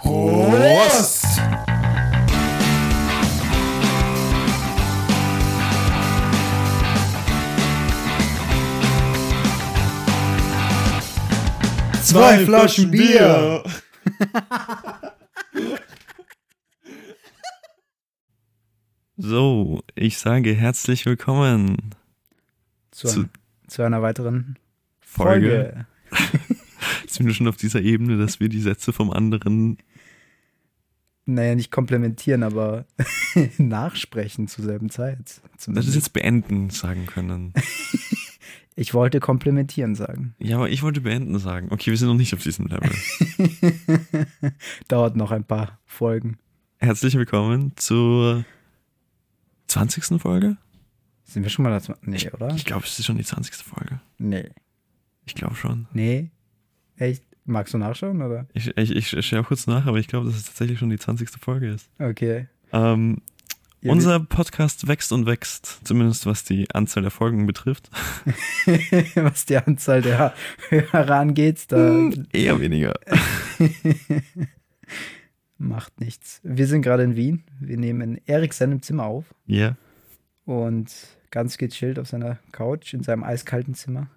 Prost! Zwei Flaschen Bier! So, ich sage herzlich willkommen Zu, zu zu einer weiteren Folge. Folge. Sind wir schon auf dieser Ebene, dass wir die Sätze vom anderen. Naja, nicht komplementieren, aber nachsprechen zur selben Zeit. Das ist Zumindest. jetzt beenden sagen können. Ich wollte komplementieren sagen. Ja, aber ich wollte beenden sagen. Okay, wir sind noch nicht auf diesem Level. Dauert noch ein paar Folgen. Herzlich willkommen zur 20. Folge? Sind wir schon mal dazu? Nee, oder? Ich glaube, es ist schon die 20. Folge. Nee. Ich glaube schon. Nee. Echt? Magst du nachschauen, oder? Ich, ich, ich schaue kurz nach, aber ich glaube, dass es tatsächlich schon die 20. Folge ist. Okay. Ähm, Ja, unser Podcast wächst und wächst, zumindest was die Anzahl der Folgen betrifft. Was die Anzahl der Hörer angeht, da Eher weniger. macht nichts. Wir sind gerade in Wien. Wir nehmen in Erik seinem Zimmer auf Ja. und ganz gechillt auf seiner Couch in seinem eiskalten Zimmer.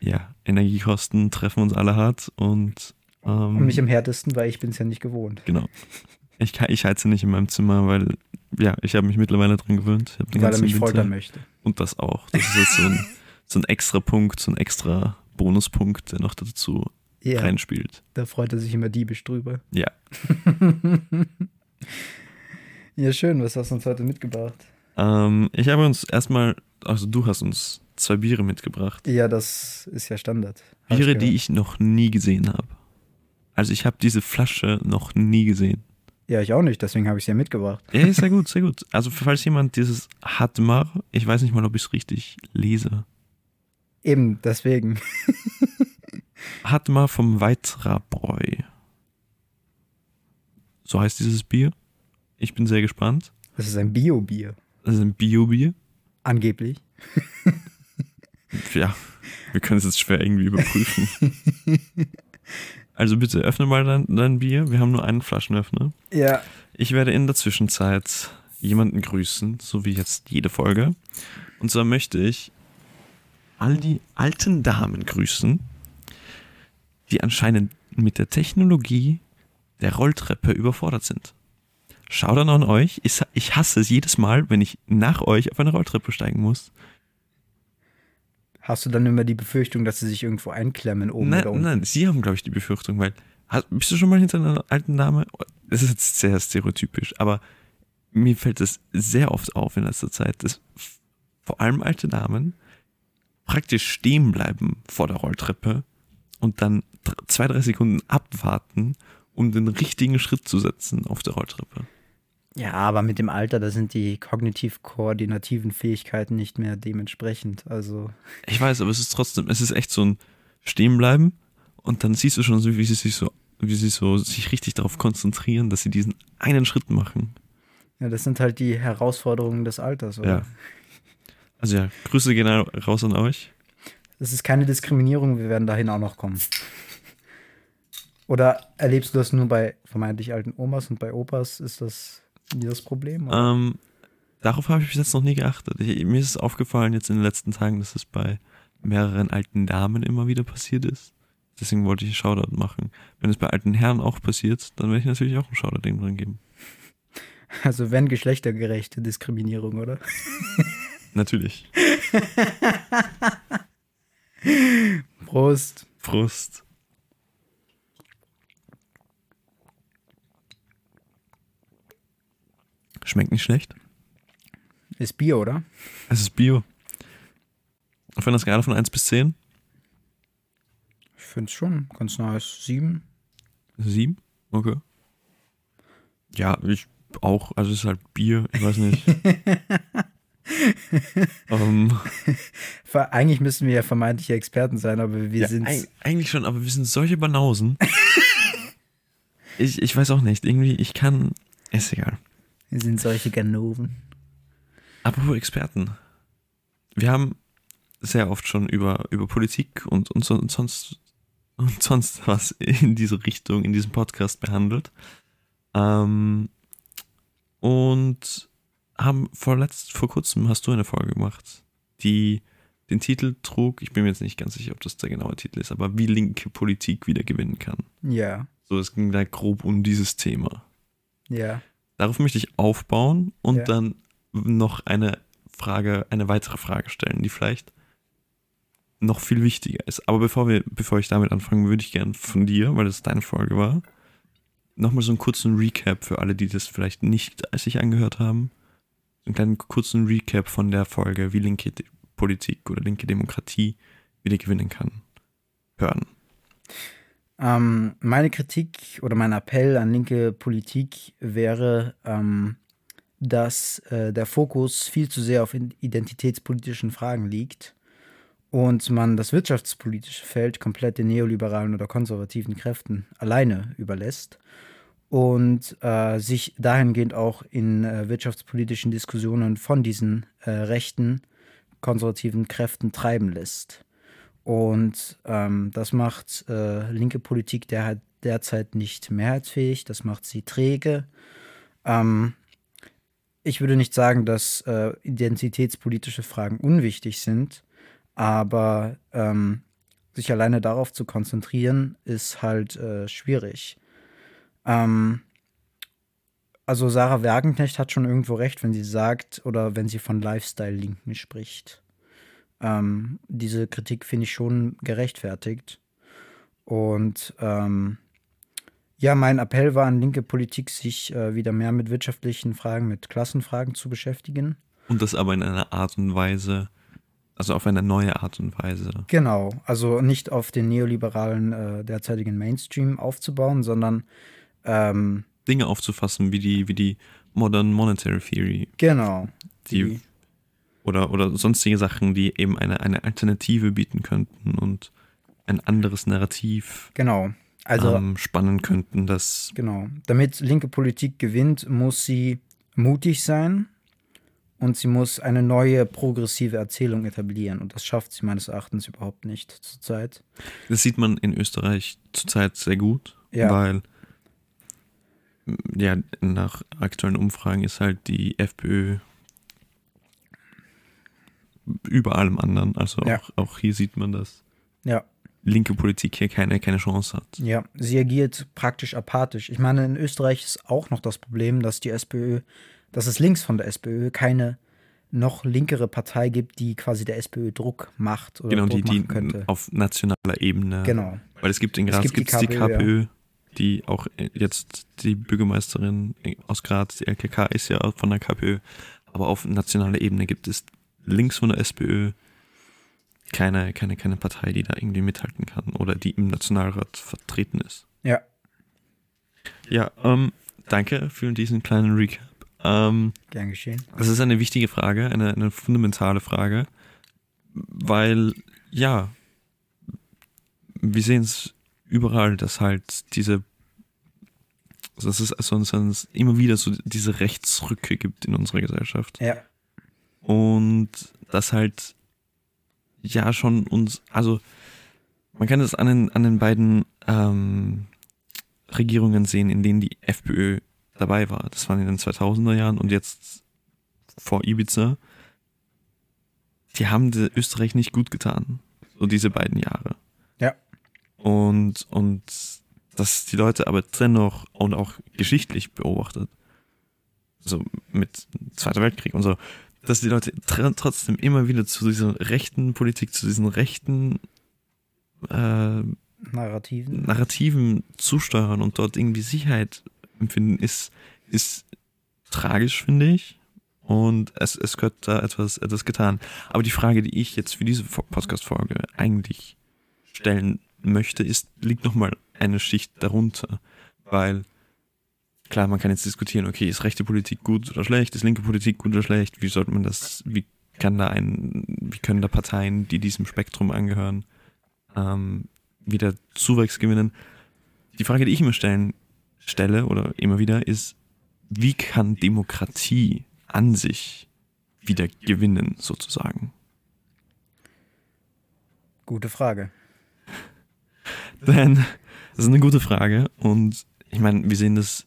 Ja, Energiekosten treffen uns alle hart und ähm, Und mich am härtesten, weil ich bin es ja nicht gewohnt. genau. Ich, ich heize nicht in meinem Zimmer, weil ja, ich habe mich mittlerweile dran gewöhnt. Weil er mich Winter- foltern möchte. Und das auch. Das ist jetzt so ein, so ein extra Punkt, so ein extra Bonuspunkt, der noch dazu Ja, reinspielt. da freut er sich immer diebisch drüber. Ja. Ja, schön. Was hast du uns heute mitgebracht? Ähm, ich habe uns erstmal, also du hast uns zwei Biere mitgebracht. Ja, das ist ja Standard. Hab Biere, ich die ich noch nie gesehen habe. Also ich habe diese Flasche noch nie gesehen. Ja, ich auch nicht. Deswegen habe ich sie ja mitgebracht. Ja, sehr gut, sehr gut. Also falls jemand dieses Hatmar, ich weiß nicht mal, ob ich es richtig lese. Eben, deswegen. Hatmar vom Weitrabräu. So heißt dieses Bier. Ich bin sehr gespannt. Das ist ein Bio-Bier. Das ist ein Bio-Bier. Angeblich. Ja, wir können es jetzt schwer irgendwie überprüfen. Also bitte öffne mal dein, dein Bier. Wir haben nur einen Flaschenöffner. Ja. Ich werde in der Zwischenzeit jemanden grüßen, so wie jetzt jede Folge. Und zwar möchte ich all die alten Damen grüßen, die anscheinend mit der Technologie der Rolltreppe überfordert sind. Schaut dann an euch. Ich, ich hasse es jedes Mal, wenn ich nach euch auf eine Rolltreppe steigen muss. Hast du dann immer die Befürchtung, dass sie sich irgendwo einklemmen oben oder Nein, unten? nein, sie haben, glaube ich, die Befürchtung, weil. Hast, bist du schon mal hinter einer alten Dame? Das ist jetzt sehr stereotypisch, aber mir fällt es sehr oft auf in letzter Zeit, dass vor allem alte Damen praktisch stehen bleiben vor der Rolltreppe und dann zwei, drei Sekunden abwarten, um den richtigen Schritt zu setzen auf der Rolltreppe. Ja, aber mit dem Alter, da sind die kognitiv-koordinativen Fähigkeiten nicht mehr dementsprechend. Also, Ich weiß, aber es ist trotzdem, es ist echt so ein Stehenbleiben und dann siehst du schon so, wie sie sich so, wie sie so sich richtig darauf konzentrieren, dass sie diesen einen Schritt machen. ja, das sind halt die Herausforderungen des Alters, oder? Ja. Also ja, Grüße gehen raus an euch. Das ist keine Diskriminierung, wir werden dahin auch noch kommen. Oder erlebst du das nur bei vermeintlich alten Omas und bei Opas ist das nie das Problem? Oder? Ähm, darauf habe ich bis jetzt noch nie geachtet. Ich, mir ist es aufgefallen jetzt in den letzten Tagen, dass es bei mehreren alten Damen immer wieder passiert ist. Deswegen wollte ich einen Shoutout machen. Wenn es bei alten Herren auch passiert, dann werde ich natürlich auch einen Shoutout drin geben. Also wenn geschlechtergerechte Diskriminierung, oder? Natürlich. Prost. Frust. Schmeckt nicht schlecht. Ist Bier, oder? Es ist Bio. Auf einer Skala von 1 bis 10? Ich finde es schon ganz nice. Sieben. 7? Okay. Ja, ich auch. Also es ist halt Bier, ich weiß nicht. ähm, Ver- Eigentlich müssen wir ja vermeintliche Experten sein, aber wir ja, sind eig- eigentlich schon, aber wir sind solche Banausen. ich, ich weiß auch nicht. Irgendwie, ich kann. Ist egal. Wir sind solche Ganoven. Apropos Experten. Wir haben sehr oft schon über, über Politik und, und, und sonst und sonst was in diese Richtung, in diesem Podcast behandelt. Ähm, und haben vorletzt, vor kurzem hast du eine Folge gemacht, die den Titel trug, ich bin mir jetzt nicht ganz sicher, ob das der genaue Titel ist, aber wie linke Politik wieder gewinnen kann. Ja. So, es ging da grob um dieses Thema. Ja. Darauf möchte ich aufbauen und Ja. dann noch eine Frage, eine weitere Frage stellen, die vielleicht noch viel wichtiger ist. Aber bevor wir, bevor ich damit anfange, würde ich gerne von dir, weil das deine Folge war, nochmal so einen kurzen Recap für alle, die das vielleicht nicht sich angehört haben. Einen kleinen kurzen Recap von der Folge, wie linke Politik oder linke Demokratie wieder gewinnen kann. Hören. Ähm, meine Kritik oder mein Appell an linke Politik wäre, ähm, dass äh, der Fokus viel zu sehr auf identitätspolitischen Fragen liegt und man das wirtschaftspolitische Feld komplett den neoliberalen oder konservativen Kräften alleine überlässt und äh, sich dahingehend auch in äh, wirtschaftspolitischen Diskussionen von diesen äh, rechten konservativen Kräften treiben lässt. Und ähm, das macht äh, linke Politik der, derzeit nicht mehrheitsfähig, das macht sie träge. Ähm, ich würde nicht sagen, dass äh, identitätspolitische Fragen unwichtig sind, aber ähm, sich alleine darauf zu konzentrieren, ist halt äh, schwierig. Ähm, also Sarah Wagenknecht hat schon irgendwo recht, wenn sie sagt oder wenn sie von Lifestyle-Linken spricht. Ähm, diese Kritik finde ich schon gerechtfertigt. Und ähm, ja, mein Appell war an linke Politik, sich äh, wieder mehr mit wirtschaftlichen Fragen, mit Klassenfragen zu beschäftigen. Und das aber in einer Art und Weise, also auf eine neue Art und Weise. Genau, also nicht auf den neoliberalen äh, derzeitigen Mainstream aufzubauen, sondern ähm, Dinge aufzufassen, wie die, wie die Modern Monetary Theory, genau. die, oder, oder sonstige Sachen, die eben eine, eine Alternative bieten könnten und ein anderes Narrativ Genau. Also ähm, spannen könnten, das Genau. Damit linke Politik gewinnt, muss sie mutig sein und sie muss eine neue progressive Erzählung etablieren. Und das schafft sie meines Erachtens überhaupt nicht zurzeit. Das sieht man in Österreich zurzeit sehr gut, Ja. weil ja, nach aktuellen Umfragen ist halt die FPÖ über allem anderen. Also Ja. auch, auch hier sieht man, dass Ja, linke Politik hier keine, keine Chance hat. ja. Sie agiert praktisch apathisch. Ich meine, in Österreich ist auch noch das Problem, dass die SPÖ, dass es links von der SPÖ keine noch linkere Partei gibt, die quasi der SPÖ Druck macht oder Genau, Druck die, die könnte. auf nationaler Ebene. Genau. Weil es gibt in Es Graz gibt die gibt's die KPÖ, ja. KPÖ, die auch äh, jetzt die Bürgermeisterin aus Graz, die LKK ist ja auch von der KPÖ, aber auf nationaler Ebene gibt es links von der SPÖ keine, keine, keine Partei, die da irgendwie mithalten kann oder die im Nationalrat vertreten ist. Ja. Ja, ähm, danke für diesen kleinen Recap. Ähm, Gern geschehen. das ist eine wichtige Frage, eine, eine fundamentale Frage, weil, ja, wir sehen es überall, dass halt diese, dass es also dass es immer wieder so diese Rechtsrücke gibt in unserer Gesellschaft. Ja. Und das halt, ja, schon uns, also, man kann das an den, an den beiden ähm, Regierungen sehen, in denen die FPÖ dabei war. Das waren in den 2000er Jahren und jetzt vor Ibiza. Die haben Österreich nicht gut getan. So diese beiden Jahre. Ja. Und, und dass die Leute aber dennoch und auch geschichtlich beobachtet, so mit Zweiter Weltkrieg und so, dass die Leute tr trotzdem immer wieder zu dieser rechten Politik, zu diesen rechten äh, Narrativen. Narrativen zusteuern und dort irgendwie Sicherheit empfinden, ist, ist tragisch, finde ich. Und es, es gehört da etwas, etwas getan. Aber die Frage, die ich jetzt für diese Fo- Podcast-Folge eigentlich stellen möchte, ist, liegt nochmal eine Schicht darunter. Weil, klar, man kann jetzt diskutieren, okay, ist rechte Politik gut oder schlecht, ist linke Politik gut oder schlecht, wie sollte man das, wie kann da ein, wie können da Parteien, die diesem Spektrum angehören, ähm, wieder Zuwachs gewinnen. Die Frage, die ich mir stellen, stelle oder immer wieder ist, wie kann Demokratie an sich wieder gewinnen, sozusagen? Gute Frage. Denn das ist eine gute Frage und ich meine, wir sehen das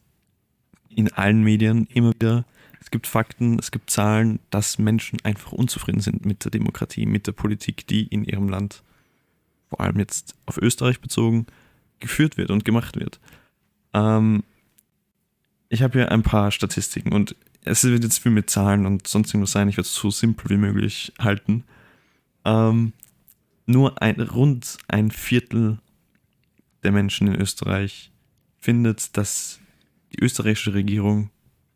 in allen Medien immer wieder. Es gibt Fakten, es gibt Zahlen, dass Menschen einfach unzufrieden sind mit der Demokratie, mit der Politik, die in ihrem Land, vor allem jetzt auf Österreich bezogen, geführt wird und gemacht wird. Ähm, ich habe hier ein paar Statistiken und es wird jetzt viel mit Zahlen und sonst irgendwas sein. Ich werde es so simpel wie möglich halten. Ähm, nur ein, rund ein Viertel der Menschen in Österreich findet, dass die österreichische Regierung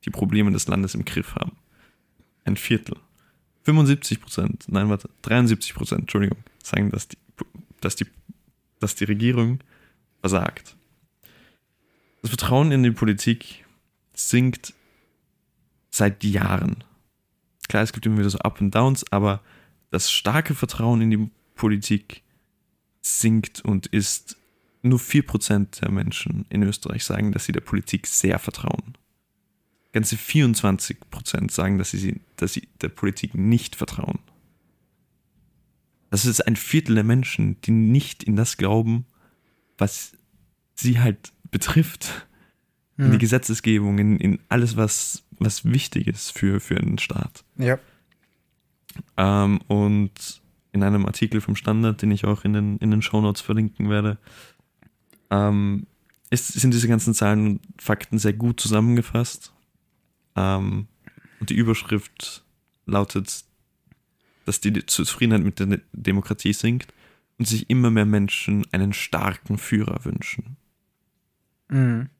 die Probleme des Landes im Griff haben. Ein Viertel. 75 Prozent, nein, warte, 73 Prozent, Entschuldigung, sagen, dass die, dass die, dass die Regierung versagt. Das Vertrauen in die Politik sinkt seit Jahren. Klar, es gibt immer wieder so Up und Downs, aber das starke Vertrauen in die Politik sinkt und ist nur 4% der Menschen in Österreich sagen, dass sie der Politik sehr vertrauen. Ganze 24% sagen, dass sie, dass sie der Politik nicht vertrauen. Das ist ein Viertel der Menschen, die nicht in das glauben, was sie halt betrifft. In die Gesetzesgebung, in, in alles, was, was wichtig ist für, für einen Staat. Ja. Ähm, und in einem Artikel vom Standard, den ich auch in den, in den Shownotes verlinken werde, ähm, ist, sind diese ganzen Zahlen und Fakten sehr gut zusammengefasst. Ähm, und die Überschrift lautet, dass die Zufriedenheit mit der Demokratie sinkt und sich immer mehr Menschen einen starken Führer wünschen. Mhm.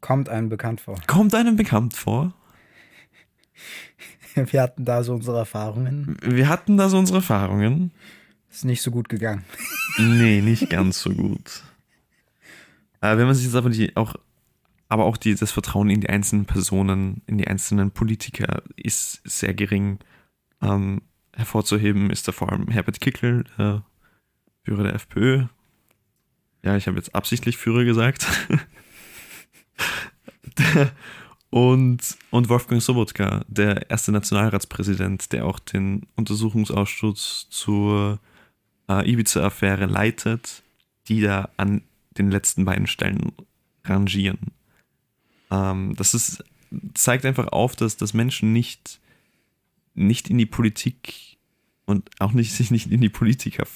Kommt einem bekannt vor. Kommt einem bekannt vor? Wir hatten da so unsere Erfahrungen. Wir hatten da so unsere Erfahrungen. Ist nicht so gut gegangen. Nee, nicht ganz so gut. Äh, wenn man sich jetzt aber die auch, aber auch die, das Vertrauen in die einzelnen Personen, in die einzelnen Politiker ist sehr gering. Ähm, hervorzuheben ist da vor allem Herbert Kickl, der Führer der FPÖ. Ja, ich habe jetzt absichtlich Führer gesagt. und, und Wolfgang Sobotka, der erste Nationalratspräsident, der auch den Untersuchungsausschuss zur äh, Ibiza-Affäre leitet, die da an den letzten beiden Stellen rangieren. Ähm, das ist, zeigt einfach auf, dass, dass Menschen nicht, nicht in die Politik und auch nicht sich nicht in die Politiker,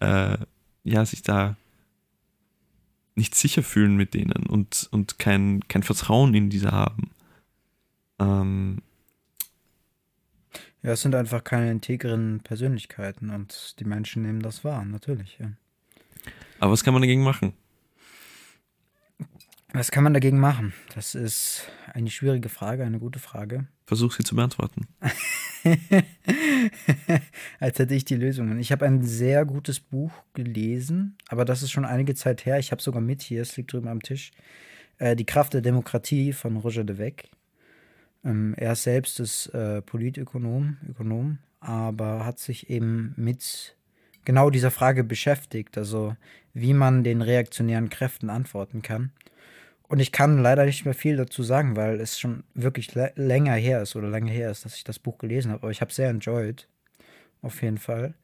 äh, ja, sich da nicht sicher fühlen mit denen und, und kein, kein Vertrauen in diese haben. Ähm, ja, es sind einfach keine integren Persönlichkeiten und die Menschen nehmen das wahr, natürlich, ja. Aber was kann man dagegen machen? Was kann man dagegen machen? Das ist eine schwierige Frage, eine gute Frage. Versuch sie zu beantworten. Als hätte ich die Lösungen. Ich habe ein sehr gutes Buch gelesen, aber das ist schon einige Zeit her. Ich habe sogar mit hier, es liegt drüben am Tisch. Äh, die Kraft der Demokratie von Roger de Weck. Ähm, er selbst ist äh, Politökonom, Ökonom, aber hat sich eben mit genau dieser Frage beschäftigt, also wie man den reaktionären Kräften antworten kann. Und ich kann leider nicht mehr viel dazu sagen, weil es schon wirklich länger her ist oder lange her ist, dass ich das Buch gelesen habe. Aber ich habe es sehr enjoyed. Auf jeden Fall.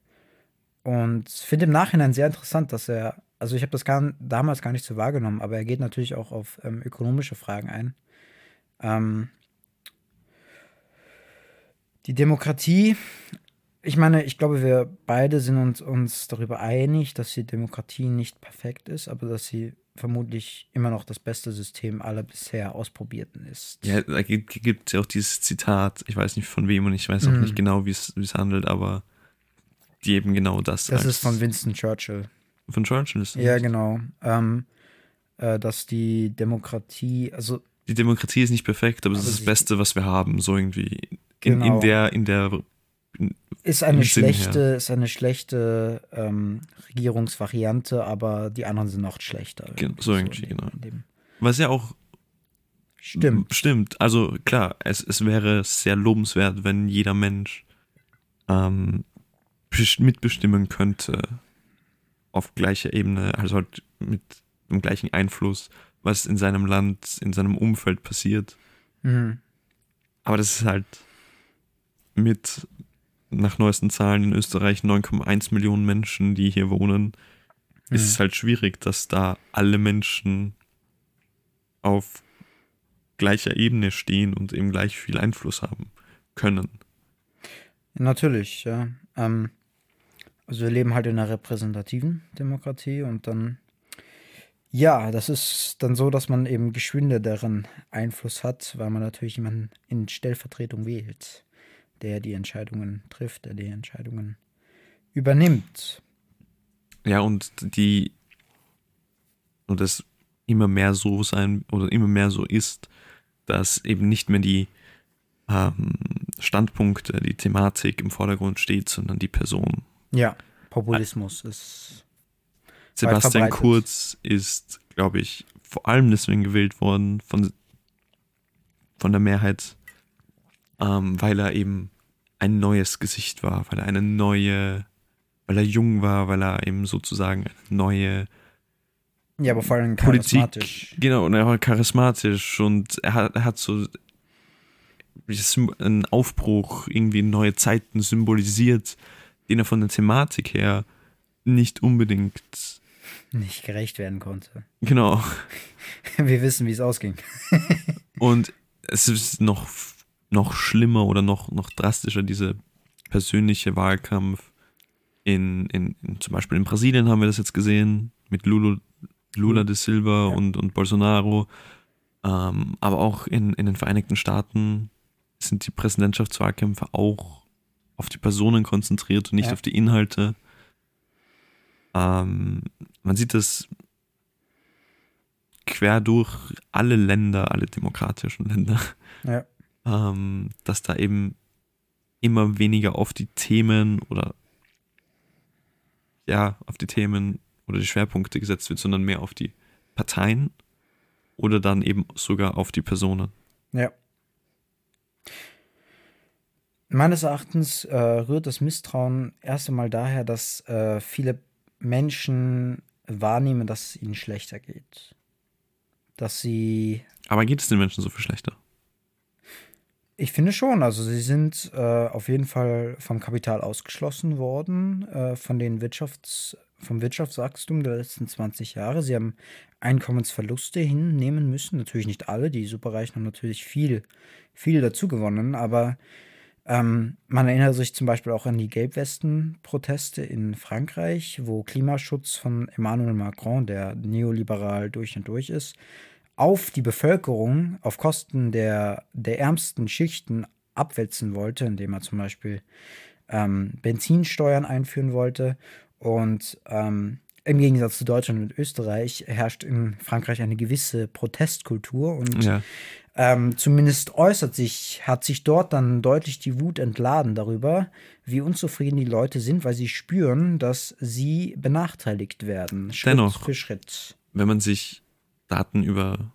Und finde im Nachhinein sehr interessant, dass er, also ich habe das gar, damals gar nicht so wahrgenommen, aber er geht natürlich auch auf ähm, ökonomische Fragen ein. Ähm, die Demokratie, ich meine, ich glaube, wir beide sind uns, uns darüber einig, dass die Demokratie nicht perfekt ist, aber dass sie vermutlich immer noch das beste System aller bisher ausprobierten ist. Ja, da gibt es ja auch dieses Zitat, ich weiß nicht von wem und ich weiß auch mm. nicht genau, wie es handelt, aber die eben genau das. Das ist von Winston Churchill. Von Churchill ist das? Ja, genau. Ähm, äh, dass die Demokratie, also. Die Demokratie ist nicht perfekt, aber es ist das Beste, was wir haben, so irgendwie Genau. In, in der, in der ist eine schlechte, ist eine schlechte ähm, Regierungsvariante, aber die anderen sind noch schlechter. Irgendwie so irgendwie, so genau. Was ja auch stimmt. Stimmt. Also klar, es, es wäre sehr lobenswert, wenn jeder Mensch ähm, mitbestimmen könnte auf gleicher Ebene, also halt mit dem gleichen Einfluss, was in seinem Land, in seinem Umfeld passiert. Mhm. Aber das ist halt mit nach neuesten Zahlen in Österreich 9,1 Millionen Menschen, die hier wohnen, mhm. ist es halt schwierig, dass da alle Menschen auf gleicher Ebene stehen und eben gleich viel Einfluss haben können. Natürlich, ja. Ähm, also wir leben halt in einer repräsentativen Demokratie und dann, ja, das ist dann so, dass man eben geschwinde daran Einfluss hat, weil man natürlich jemanden in Stellvertretung wählt, der die Entscheidungen trifft, der die Entscheidungen übernimmt. Ja, und die, und das immer mehr so sein oder immer mehr so ist, dass eben nicht mehr die ähm, Standpunkte, die Thematik im Vordergrund steht, sondern die Person. Ja, Populismus ist. Sebastian Kurz ist, glaube ich, vor allem deswegen gewählt worden von, von der Mehrheit, ähm, weil er eben ein neues Gesicht war, weil er eine neue, weil er jung war, weil er eben sozusagen eine neue ja, aber vor allem charismatisch. Politik, genau, und er war charismatisch und er hat, er hat so einen Aufbruch, irgendwie neue Zeiten symbolisiert, den er von der Thematik her nicht unbedingt nicht gerecht werden konnte. Genau. Wir wissen, wie es ausging. und es ist noch, noch schlimmer oder noch, noch drastischer, dieser persönliche Wahlkampf. In, in, in, zum Beispiel in Brasilien haben wir das jetzt gesehen, mit Lulu, Lula de Silva ja. und, und Bolsonaro. Ähm, aber auch in, in den Vereinigten Staaten sind die Präsidentschaftswahlkämpfe auch auf die Personen konzentriert und nicht ja. auf die Inhalte. Ähm, man sieht das quer durch alle Länder, alle demokratischen Länder, ja. Ähm, dass da eben immer weniger auf die Themen oder ja, auf die Themen oder die Schwerpunkte gesetzt wird, sondern mehr auf die Parteien oder dann eben sogar auf die Personen. Ja. Meines Erachtens äh, rührt das Misstrauen erst einmal daher, dass äh, viele Menschen wahrnehmen, dass es ihnen schlechter geht. Dass sie. Aber geht es den Menschen so viel schlechter? Ich finde schon. Also sie sind äh, auf jeden Fall vom Kapital ausgeschlossen worden, äh, von den Wirtschafts vom Wirtschaftswachstum der letzten 20 Jahre. Sie haben Einkommensverluste hinnehmen müssen. Natürlich nicht alle. Die Superreichen haben natürlich viel, viel dazu gewonnen. Aber ähm, man erinnert sich zum Beispiel auch an die Gelbwesten-Proteste in Frankreich, wo Klimaschutz von Emmanuel Macron, der neoliberal durch und durch ist, auf die Bevölkerung auf Kosten der, der ärmsten Schichten abwälzen wollte, indem er zum Beispiel ähm, Benzinsteuern einführen wollte und ähm, im Gegensatz zu Deutschland und Österreich herrscht in Frankreich eine gewisse Protestkultur und ja. ähm, zumindest äußert sich, hat sich dort dann deutlich die Wut entladen darüber, wie unzufrieden die Leute sind, weil sie spüren, dass sie benachteiligt werden, Schritt Dennoch, für Schritt. Wenn man sich Daten über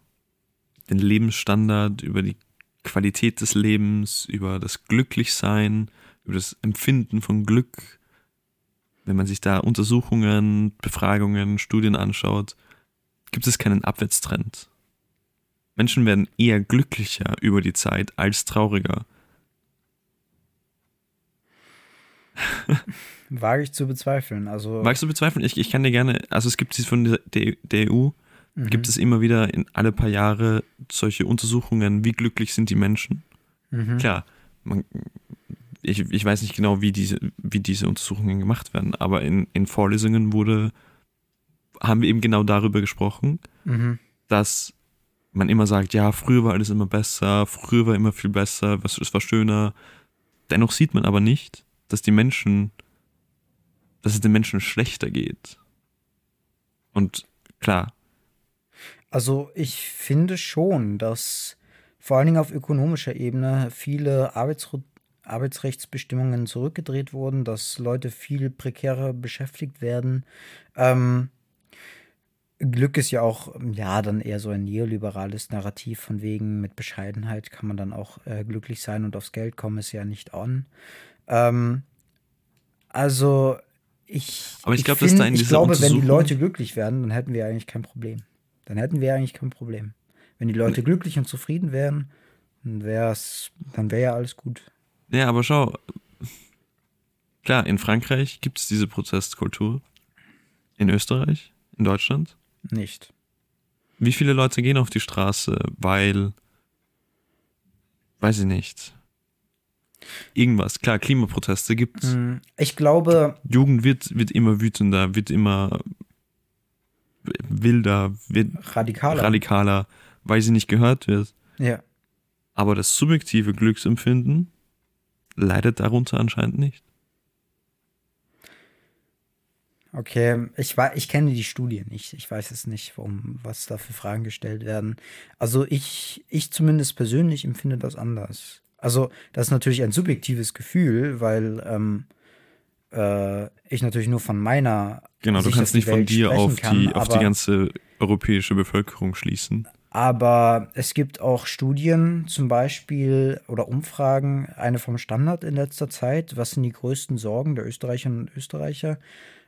den Lebensstandard, über die Qualität des Lebens, über das Glücklichsein, über das Empfinden von Glück wenn man sich da Untersuchungen, Befragungen, Studien anschaut, gibt es keinen Abwärtstrend. Menschen werden eher glücklicher über die Zeit als trauriger. Wage ich zu bezweifeln. Also Wagst du bezweifeln? Ich, ich kann dir gerne, also es gibt von der, der EU, mhm. gibt es immer wieder in alle paar Jahre solche Untersuchungen, wie glücklich sind die Menschen. Mhm. Klar, man, ich, ich weiß nicht genau, wie diese, wie diese Untersuchungen gemacht werden, aber in, in Vorlesungen wurde, haben wir eben genau darüber gesprochen, mhm. dass man immer sagt, ja, früher war alles immer besser, früher war immer viel besser, was, es war schöner. Dennoch sieht man aber nicht, dass die Menschen, dass es den Menschen schlechter geht. Und klar. Also ich finde schon, dass vor allen Dingen auf ökonomischer Ebene viele Arbeitsroutinen Arbeitsrechtsbestimmungen zurückgedreht wurden, dass Leute viel prekärer beschäftigt werden. Ähm, Glück ist ja auch, ja, dann eher so ein neoliberales Narrativ von wegen, mit Bescheidenheit kann man dann auch äh, glücklich sein und aufs Geld kommen ist ja nicht on. Ähm, also, ich, Aber ich, ich, glaub, find, da ich glaube, wenn die Leute glücklich werden, dann hätten wir eigentlich kein Problem. Dann hätten wir eigentlich kein Problem. Wenn die Leute glücklich und zufrieden wären, dann wäre dann wäre ja alles gut. Ja, aber schau, klar, in Frankreich gibt es diese Protestkultur. In Österreich in Deutschland? Nicht. Wie viele Leute gehen auf die Straße, weil, weiß ich nicht, irgendwas. Klar, Klimaproteste gibt's. Hm, Ich glaube, Jugend wird, wird immer wütender, wird immer wilder, wird radikaler. radikaler, weil sie nicht gehört wird. ja. Aber das subjektive Glücksempfinden leidet darunter anscheinend nicht. Okay, ich, wei- ich kenne die Studie nicht. Ich weiß es nicht, warum, was da für Fragen gestellt werden. Also ich, ich zumindest persönlich empfinde das anders. Also das ist natürlich ein subjektives Gefühl, weil ähm, äh, ich natürlich nur von meiner Genau, du kannst die nicht von dir auf die, kann, auf die ganze europäische Bevölkerung schließen. Aber es gibt auch Studien zum Beispiel oder Umfragen, eine vom Standard in letzter Zeit. Was sind die größten Sorgen der Österreicherinnen und Österreicher?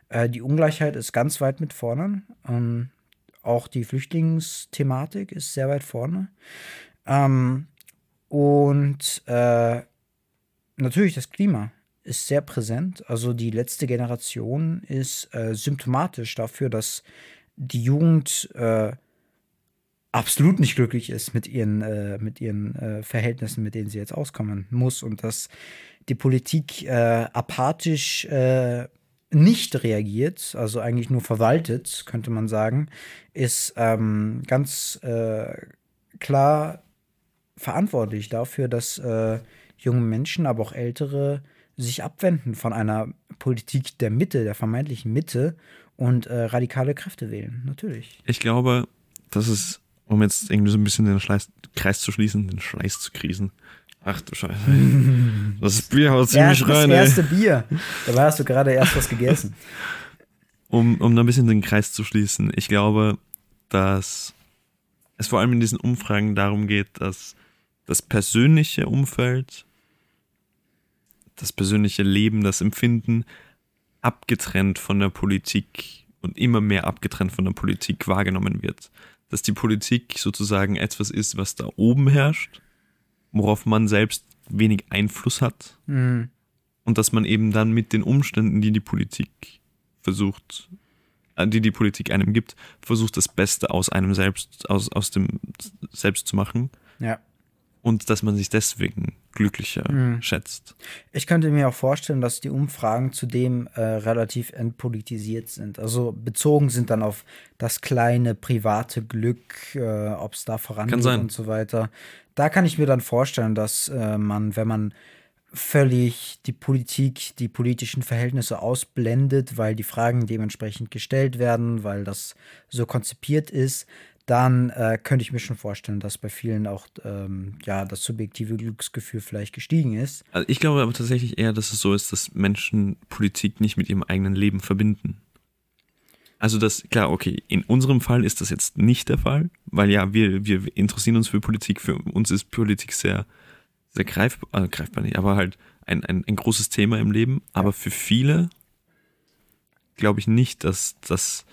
Äh, die Ungleichheit ist ganz weit mit vorne. Ähm, auch die Flüchtlingsthematik ist sehr weit vorne. Ähm, und äh, natürlich das Klima ist sehr präsent. Also die letzte Generation ist äh, symptomatisch dafür, dass die Jugend äh, absolut nicht glücklich ist mit ihren, äh, mit ihren äh, Verhältnissen, mit denen sie jetzt auskommen muss und dass die Politik äh, apathisch äh, nicht reagiert, also eigentlich nur verwaltet, könnte man sagen, ist ähm, ganz klar verantwortlich dafür, dass junge Menschen, aber auch ältere, sich abwenden von einer Politik der Mitte, der vermeintlichen Mitte und äh, radikale Kräfte wählen. Natürlich. Ich glaube, das ist, um jetzt irgendwie so ein bisschen den Schleiß, Kreis zu schließen, den Schleiß zu krisen. Ach du Scheiße. Das Bier haut ziemlich Erst rein, das ey. erste Bier. Dabei hast du gerade erst was gegessen. Um, um da ein bisschen den Kreis zu schließen. Ich glaube, dass es vor allem in diesen Umfragen darum geht, dass das persönliche Umfeld, das persönliche Leben, das Empfinden abgetrennt von der Politik und immer mehr abgetrennt von der Politik wahrgenommen wird. Dass die Politik sozusagen etwas ist, was da oben herrscht, worauf man selbst wenig Einfluss hat Mhm. und dass man eben dann mit den Umständen, die die Politik versucht, äh, die die Politik einem gibt, versucht das Beste aus einem selbst, aus, aus dem selbst zu machen Ja. Und dass man sich deswegen glücklicher Mhm. schätzt. Ich könnte mir auch vorstellen, dass die Umfragen zudem äh, relativ entpolitisiert sind. Also bezogen sind dann auf das kleine private Glück, äh, ob es da vorangeht und so weiter. Da kann ich mir dann vorstellen, dass äh, man, wenn man völlig die Politik, die politischen Verhältnisse ausblendet, weil die Fragen dementsprechend gestellt werden, weil das so konzipiert ist, dann äh, könnte ich mir schon vorstellen, dass bei vielen auch ähm, ja, das subjektive Glücksgefühl vielleicht gestiegen ist. Also ich glaube aber tatsächlich eher, dass es so ist, dass Menschen Politik nicht mit ihrem eigenen Leben verbinden. Also das, klar, okay, in unserem Fall ist das jetzt nicht der Fall, weil ja, wir, wir interessieren uns für Politik, für uns ist Politik sehr, sehr greifbar, äh, greifbar nicht, aber halt ein, ein, ein großes Thema im Leben. Aber für viele glaube ich nicht, dass das,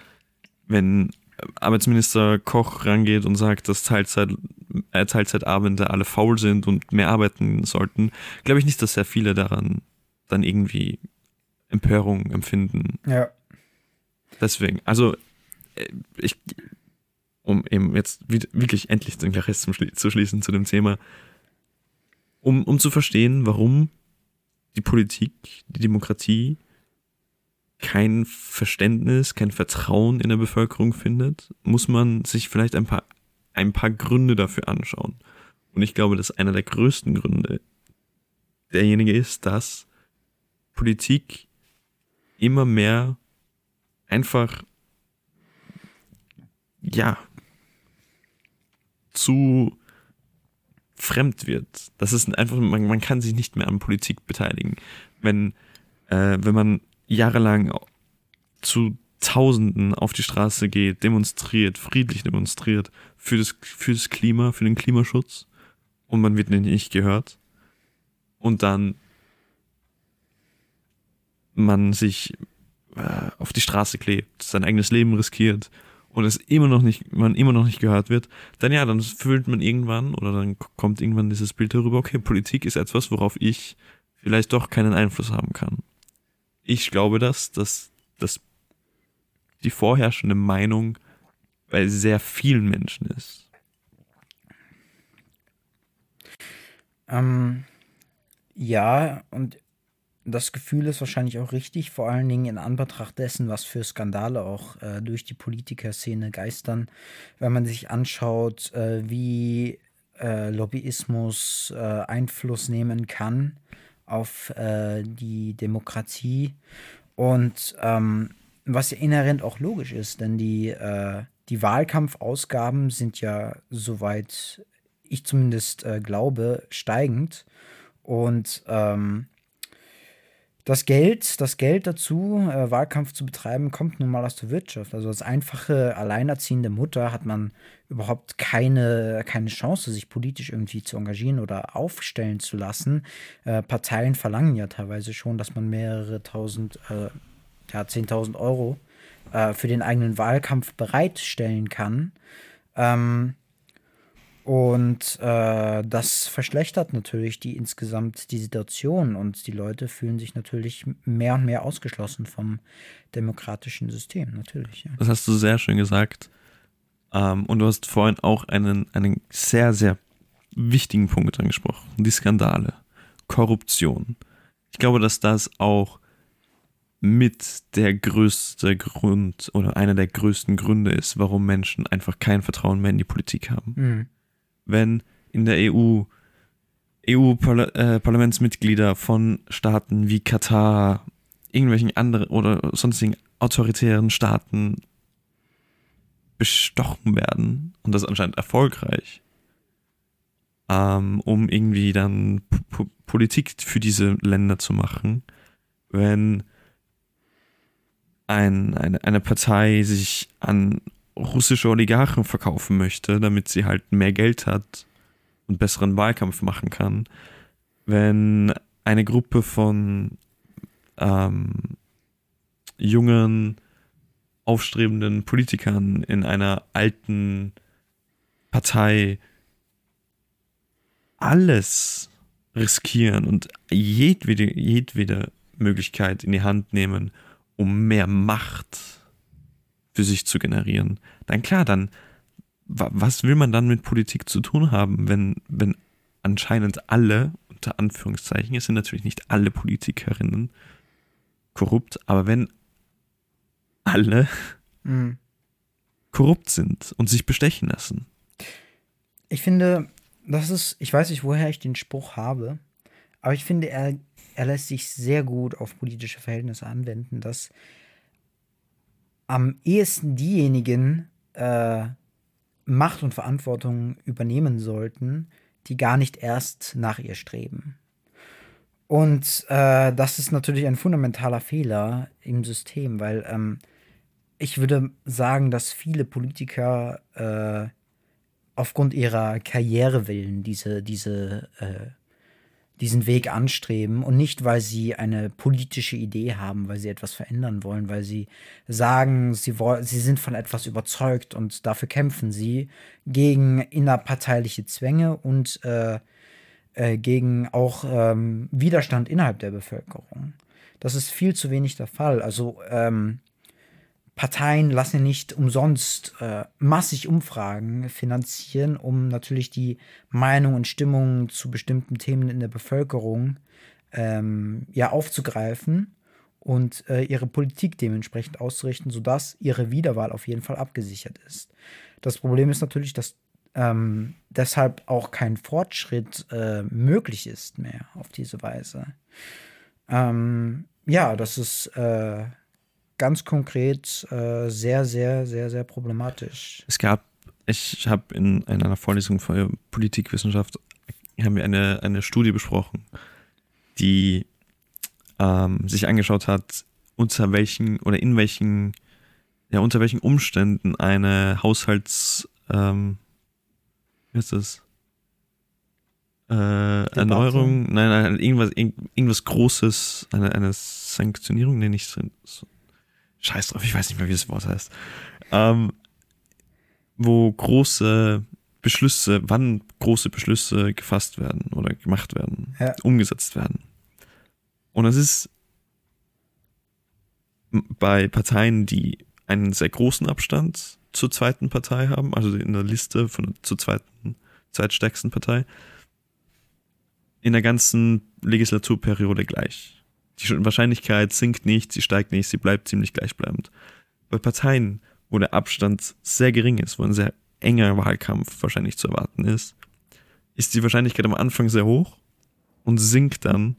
wenn Arbeitsminister Koch rangeht und sagt, dass Teilzeit, äh, Teilzeitabende alle faul sind und mehr arbeiten sollten, glaube ich nicht, dass sehr viele daran dann irgendwie Empörung empfinden. Ja. Deswegen, also äh, ich, um eben jetzt wirklich endlich den Kreis Schli- zu schließen zu dem Thema, um, um zu verstehen, warum die Politik, die Demokratie kein Verständnis, kein Vertrauen in der Bevölkerung findet, muss man sich vielleicht ein paar, ein paar Gründe dafür anschauen. Und ich glaube, dass einer der größten Gründe derjenige ist, dass Politik immer mehr einfach, ja, zu fremd wird. Das ist einfach, man, man kann sich nicht mehr an Politik beteiligen. Wenn, äh, wenn man jahrelang zu Tausenden auf die Straße geht, demonstriert, friedlich demonstriert für das, für das Klima, für den Klimaschutz und man wird nicht gehört und dann man sich äh, auf die Straße klebt, sein eigenes Leben riskiert und es immer noch nicht, man immer noch nicht gehört wird, dann ja, dann fühlt man irgendwann oder dann kommt irgendwann dieses Bild darüber, okay, Politik ist etwas, worauf ich vielleicht doch keinen Einfluss haben kann. Ich glaube das, dass, dass die vorherrschende Meinung bei sehr vielen Menschen ist. Ähm, ja, und das Gefühl ist wahrscheinlich auch richtig, vor allen Dingen in Anbetracht dessen, was für Skandale auch äh, durch die Politikerszene geistern. Wenn man sich anschaut, äh, wie äh, Lobbyismus äh, Einfluss nehmen kann auf äh, die Demokratie und ähm, was ja inhärent auch logisch ist, denn die, äh, die Wahlkampfausgaben sind ja, soweit ich zumindest glaube, steigend. Und ähm, das Geld, das Geld dazu, äh, Wahlkampf zu betreiben, kommt nun mal aus der Wirtschaft. Also als einfache alleinerziehende Mutter hat man überhaupt keine, keine Chance, sich politisch irgendwie zu engagieren oder aufstellen zu lassen. Äh, Parteien verlangen ja teilweise schon, dass man mehrere tausend, äh, ja, zehntausend Euro äh, für den eigenen Wahlkampf bereitstellen kann. Ähm, und äh, das verschlechtert natürlich die insgesamt die Situation und die Leute fühlen sich natürlich mehr und mehr ausgeschlossen vom demokratischen System, natürlich. Ja. Das hast du sehr schön gesagt. Ähm, und du hast vorhin auch einen, einen sehr, sehr wichtigen Punkt angesprochen. Die Skandale, Korruption. Ich glaube, dass das auch mit der größte Grund oder einer der größten Gründe ist, warum Menschen einfach kein Vertrauen mehr in die Politik haben. Mhm wenn in der EU EU-Parlamentsmitglieder von Staaten wie Katar, irgendwelchen anderen oder sonstigen autoritären Staaten bestochen werden. Und das anscheinend erfolgreich, ähm, um irgendwie dann P Politik für diese Länder zu machen, wenn ein, eine, eine Partei sich an russische Oligarchen verkaufen möchte, damit sie halt mehr Geld hat und besseren Wahlkampf machen kann, wenn eine Gruppe von ähm, jungen, aufstrebenden Politikern in einer alten Partei alles riskieren und jedwede, jedwede Möglichkeit in die Hand nehmen, um mehr Macht für sich zu generieren, dann klar, dann was will man dann mit Politik zu tun haben, wenn, wenn anscheinend alle, unter Anführungszeichen, es sind natürlich nicht alle Politikerinnen korrupt, aber wenn alle mhm. korrupt sind und sich bestechen lassen. Ich finde, das ist, ich weiß nicht, woher ich den Spruch habe, aber ich finde, er, er lässt sich sehr gut auf politische Verhältnisse anwenden, dass am ehesten diejenigen äh, Macht und Verantwortung übernehmen sollten, die gar nicht erst nach ihr streben. Und äh, das ist natürlich ein fundamentaler Fehler im System, weil ähm, ich würde sagen, dass viele Politiker äh, aufgrund ihrer Karrierewillen diese, diese äh, diesen Weg anstreben und nicht, weil sie eine politische Idee haben, weil sie etwas verändern wollen, weil sie sagen, sie, sie sind von etwas überzeugt und dafür kämpfen sie gegen innerparteiliche Zwänge und äh, äh, gegen auch ähm, Widerstand innerhalb der Bevölkerung. Das ist viel zu wenig der Fall. Also ähm, Parteien lassen nicht umsonst äh, massig Umfragen finanzieren, um natürlich die Meinung und Stimmung zu bestimmten Themen in der Bevölkerung ähm, ja aufzugreifen und äh, ihre Politik dementsprechend auszurichten, sodass ihre Wiederwahl auf jeden Fall abgesichert ist. Das Problem ist natürlich, dass ähm, deshalb auch kein Fortschritt äh, möglich ist mehr auf diese Weise. Ähm, ja, das ist äh, ganz konkret äh, sehr, sehr, sehr, sehr problematisch. Es gab, ich habe in, in, einer Vorlesung für Politikwissenschaft haben wir eine, eine Studie besprochen, die ähm, sich angeschaut hat, unter welchen oder in welchen, ja, unter welchen Umständen eine Haushalts, ähm, wie ist das? Äh, Erneuerung, nein, nein, irgendwas, irgendwas Großes, eine, eine Sanktionierung, nenne ich so, scheiß drauf, ich weiß nicht mehr, wie das Wort heißt, ähm, wo große Beschlüsse, wann große Beschlüsse gefasst werden oder gemacht werden, ja. umgesetzt werden. Und es ist bei Parteien, die einen sehr großen Abstand zur zweiten Partei haben, also in der Liste von zur zweiten, zweitstärksten Partei, in der ganzen Legislaturperiode gleich. Die Wahrscheinlichkeit sinkt nicht, sie steigt nicht, sie bleibt ziemlich gleichbleibend. Bei Parteien, wo der Abstand sehr gering ist, wo ein sehr enger Wahlkampf wahrscheinlich zu erwarten ist, ist die Wahrscheinlichkeit am Anfang sehr hoch und sinkt dann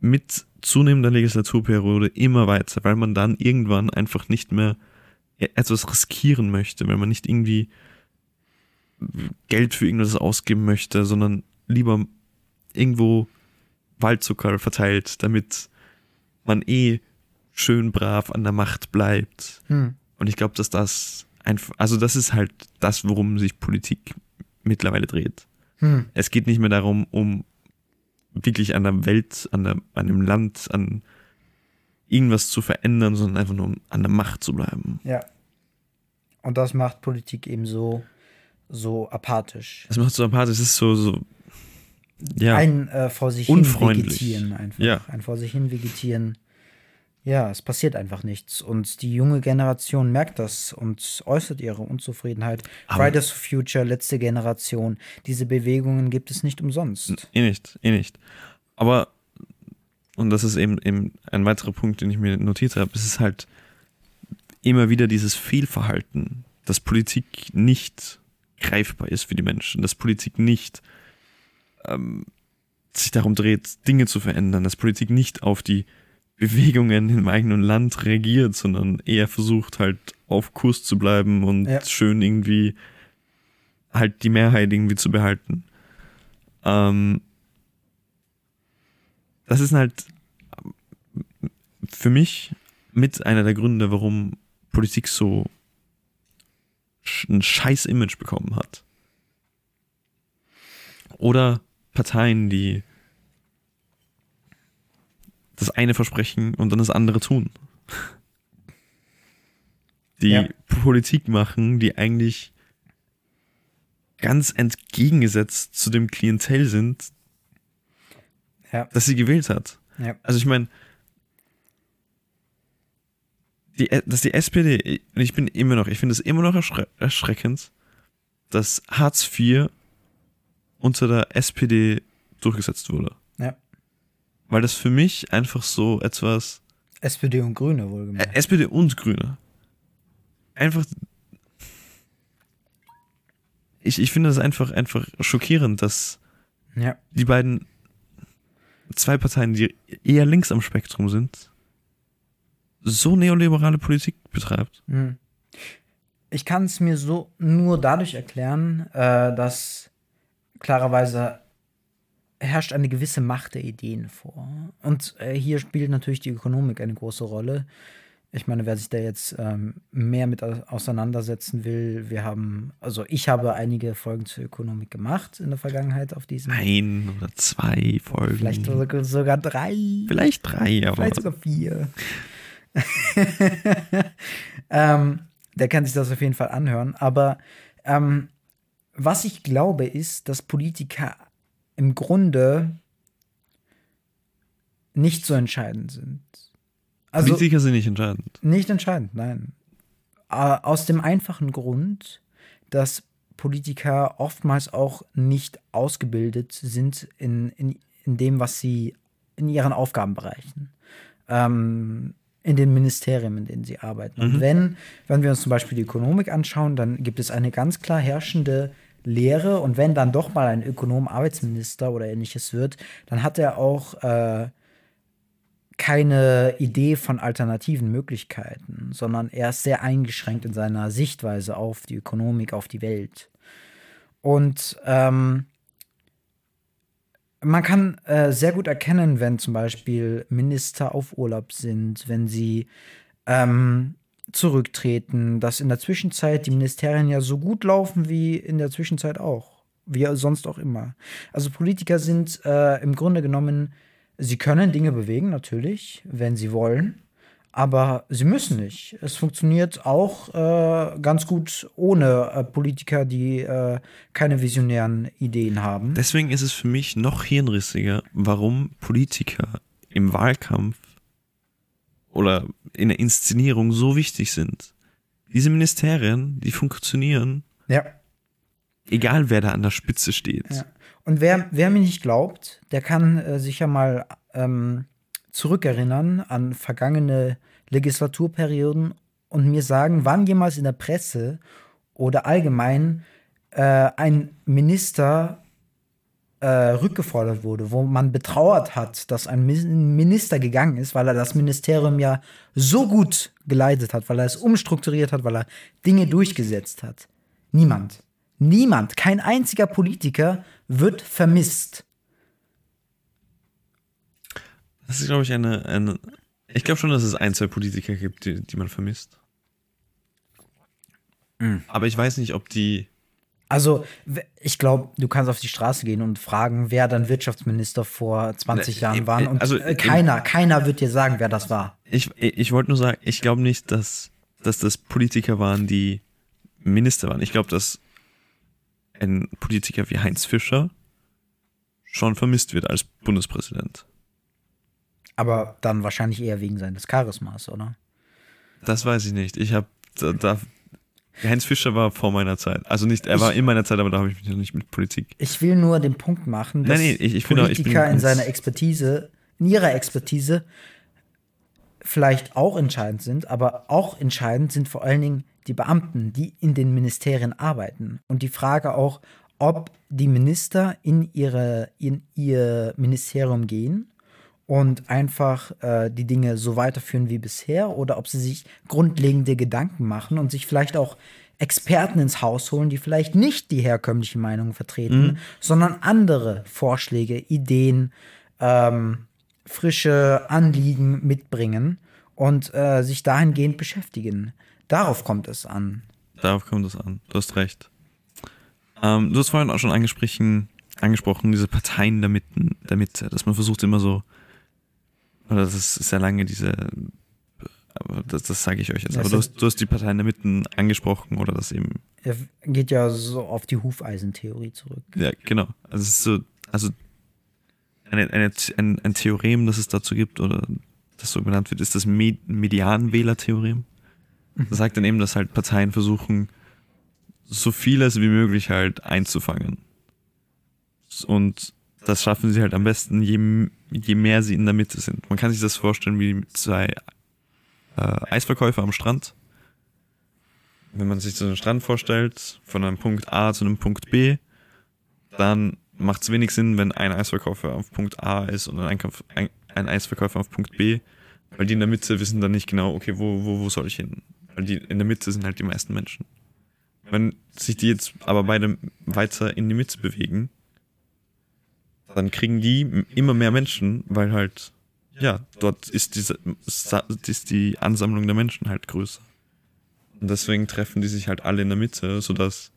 mit zunehmender Legislaturperiode immer weiter, weil man dann irgendwann einfach nicht mehr etwas riskieren möchte, weil man nicht irgendwie Geld für irgendwas ausgeben möchte, sondern lieber irgendwo Waldzucker verteilt, damit man eh schön brav an der Macht bleibt. Hm. Und ich glaube, dass das einfach, also das ist halt das, worum sich Politik mittlerweile dreht. Hm. Es geht nicht mehr darum, um wirklich an der Welt, an, der, an dem Land, an irgendwas zu verändern, sondern einfach nur um an der Macht zu bleiben. Ja. Und das macht Politik eben so, so apathisch. Das macht so apathisch, es ist so, so ja, ein äh, vor sich hin vegetieren einfach. Ja. Ein vor sich hin vegetieren. Ja, es passiert einfach nichts. Und die junge Generation merkt das und äußert ihre Unzufriedenheit. Aber Fridays for Future, letzte Generation. Diese Bewegungen gibt es nicht umsonst. Eh nicht, eh nicht. Aber, und das ist eben, eben ein weiterer Punkt, den ich mir notiert habe, es ist halt immer wieder dieses Fehlverhalten, dass Politik nicht greifbar ist für die Menschen, dass Politik nicht ähm, sich darum dreht, Dinge zu verändern, dass Politik nicht auf die Bewegungen im eigenen Land reagiert, sondern eher versucht halt auf Kurs zu bleiben und ja. schön irgendwie halt die Mehrheit irgendwie zu behalten. Ähm, das ist halt für mich mit einer der Gründe, warum Politik so ein scheiß Image bekommen hat. Oder Parteien, die das eine versprechen und dann das andere tun. Die ja. Politik machen, die eigentlich ganz entgegengesetzt zu dem Klientel sind, ja. das sie gewählt hat. Ja. Also ich meine, die, dass die SPD, ich bin immer noch, ich finde es immer noch erschre erschreckend, dass Hartz IV unter der SPD durchgesetzt wurde. Ja. Weil das für mich einfach so etwas. SPD und Grüne wohlgemerkt. Äh, SPD und Grüne. Einfach. Ich, ich finde das einfach, einfach schockierend, dass ja. die beiden zwei Parteien, die eher links am Spektrum sind, so neoliberale Politik betreibt. Hm. Ich kann es mir so nur dadurch erklären, äh, dass klarerweise herrscht eine gewisse Macht der Ideen vor. Und äh, hier spielt natürlich die Ökonomik eine große Rolle. Ich meine, wer sich da jetzt ähm, mehr mit auseinandersetzen will, wir haben, also ich habe einige Folgen zur Ökonomik gemacht in der Vergangenheit auf diesem. Ein oder zwei Folgen. Vielleicht sogar, sogar drei. Vielleicht drei, aber. Vielleicht sogar vier. ähm, der kann sich das auf jeden Fall anhören. Aber ähm, was ich glaube, ist, dass Politiker im Grunde nicht so entscheidend sind. Also, Politiker sind nicht entscheidend. Nicht entscheidend, nein. Aus dem einfachen Grund, dass Politiker oftmals auch nicht ausgebildet sind in, in, in dem, was sie in ihren Aufgabenbereichen. Ähm, in den Ministerien, in denen sie arbeiten. Mhm. Und wenn, wenn wir uns zum Beispiel die Ökonomik anschauen, dann gibt es eine ganz klar herrschende Lehre. Und wenn dann doch mal ein Ökonom Arbeitsminister oder ähnliches wird, dann hat er auch äh, keine Idee von alternativen Möglichkeiten, sondern er ist sehr eingeschränkt in seiner Sichtweise auf die Ökonomik, auf die Welt. Und ähm, man kann äh, sehr gut erkennen, wenn zum Beispiel Minister auf Urlaub sind, wenn sie ähm, zurücktreten, dass in der Zwischenzeit die Ministerien ja so gut laufen wie in der Zwischenzeit auch. Wie sonst auch immer. Also Politiker sind äh, im Grunde genommen, sie können Dinge bewegen, natürlich, wenn sie wollen. Aber sie müssen nicht. Es funktioniert auch äh, ganz gut ohne äh, Politiker, die äh, keine visionären Ideen haben. Deswegen ist es für mich noch hirnrissiger, warum Politiker im Wahlkampf oder in der Inszenierung so wichtig sind. diese Ministerien, die funktionieren, Ja. egal wer da an der Spitze steht. Ja. Und wer, wer mir nicht glaubt, der kann äh, sich ja mal ähm, zurückerinnern an vergangene Legislaturperioden und mir sagen, wann jemals in der Presse oder allgemein äh, ein Minister äh, rückgefordert wurde, wo man betrauert hat, dass ein Minister gegangen ist, weil er das Ministerium ja so gut geleitet hat, weil er es umstrukturiert hat, weil er Dinge durchgesetzt hat. Niemand. Niemand, kein einziger Politiker wird vermisst. Das ist, glaube ich, eine, eine. Ich glaube schon, dass es ein, zwei Politiker gibt, die, die man vermisst. Aber ich weiß nicht, ob die. Also, ich glaube, du kannst auf die Straße gehen und fragen, wer dann Wirtschaftsminister vor 20 Ne, Jahren waren. Und also äh, im- keiner, keiner wird dir sagen, wer das war. Ich, ich wollte nur sagen, ich glaube nicht, dass, dass das Politiker waren, die Minister waren. Ich glaube, dass ein Politiker wie Heinz Fischer schon vermisst wird als Bundespräsident. Aber dann wahrscheinlich eher wegen seines Charismas, oder? Das weiß ich nicht. Ich habe da, da Heinz Fischer war vor meiner Zeit. Also nicht, er war in meiner Zeit, aber da habe ich mich noch nicht mit Politik. Ich will nur den Punkt machen, dass Nein, nee, ich- ich bin auch- ich bin Politiker in seiner Expertise, in ihrer Expertise vielleicht auch entscheidend sind, aber auch entscheidend sind vor allen Dingen die Beamten, die in den Ministerien arbeiten. Und die Frage auch, ob die Minister in, ihre, in ihr Ministerium gehen und einfach äh, die Dinge so weiterführen wie bisher oder ob sie sich grundlegende Gedanken machen und sich vielleicht auch Experten ins Haus holen, die vielleicht nicht die herkömmliche Meinung vertreten, sondern andere Vorschläge, Ideen, ähm, frische Anliegen mitbringen und äh, sich dahingehend beschäftigen. Darauf kommt es an. Darauf kommt es an. Du hast recht. Ähm, du hast vorhin auch schon angesprochen, angesprochen diese Parteien der Mitte, der Mitte, dass man versucht immer so, oder das ist sehr lange diese, aber das, das sage ich euch jetzt, Das aber du hast, du hast die Parteien der Mitte angesprochen oder das eben, Er geht ja so auf die Hufeisentheorie zurück. ja genau, also es ist so, also eine, eine, ein, ein Theorem, das es dazu gibt oder das so benannt wird, ist das Med Medianwähler-Theorem. Das sagt dann eben, dass halt Parteien versuchen, so vieles wie möglich halt einzufangen. Und das schaffen sie halt am besten, je, je mehr sie in der Mitte sind. Man kann sich das vorstellen wie zwei äh, Eisverkäufer am Strand. Wenn man sich so einen Strand vorstellt, von einem Punkt A zu einem Punkt B, dann macht es wenig Sinn, wenn ein Eisverkäufer auf Punkt A ist und ein, Einkauf, ein, ein Eisverkäufer auf Punkt B, weil die in der Mitte wissen dann nicht genau, okay, wo, wo, wo soll ich hin? Weil die in der Mitte sind halt die meisten Menschen. Wenn sich die jetzt aber beide weiter in die Mitte bewegen, dann kriegen die immer mehr Menschen, weil halt, ja, dort ist diese, ist die Ansammlung der Menschen halt größer. Und deswegen treffen die sich halt alle in der Mitte, sodass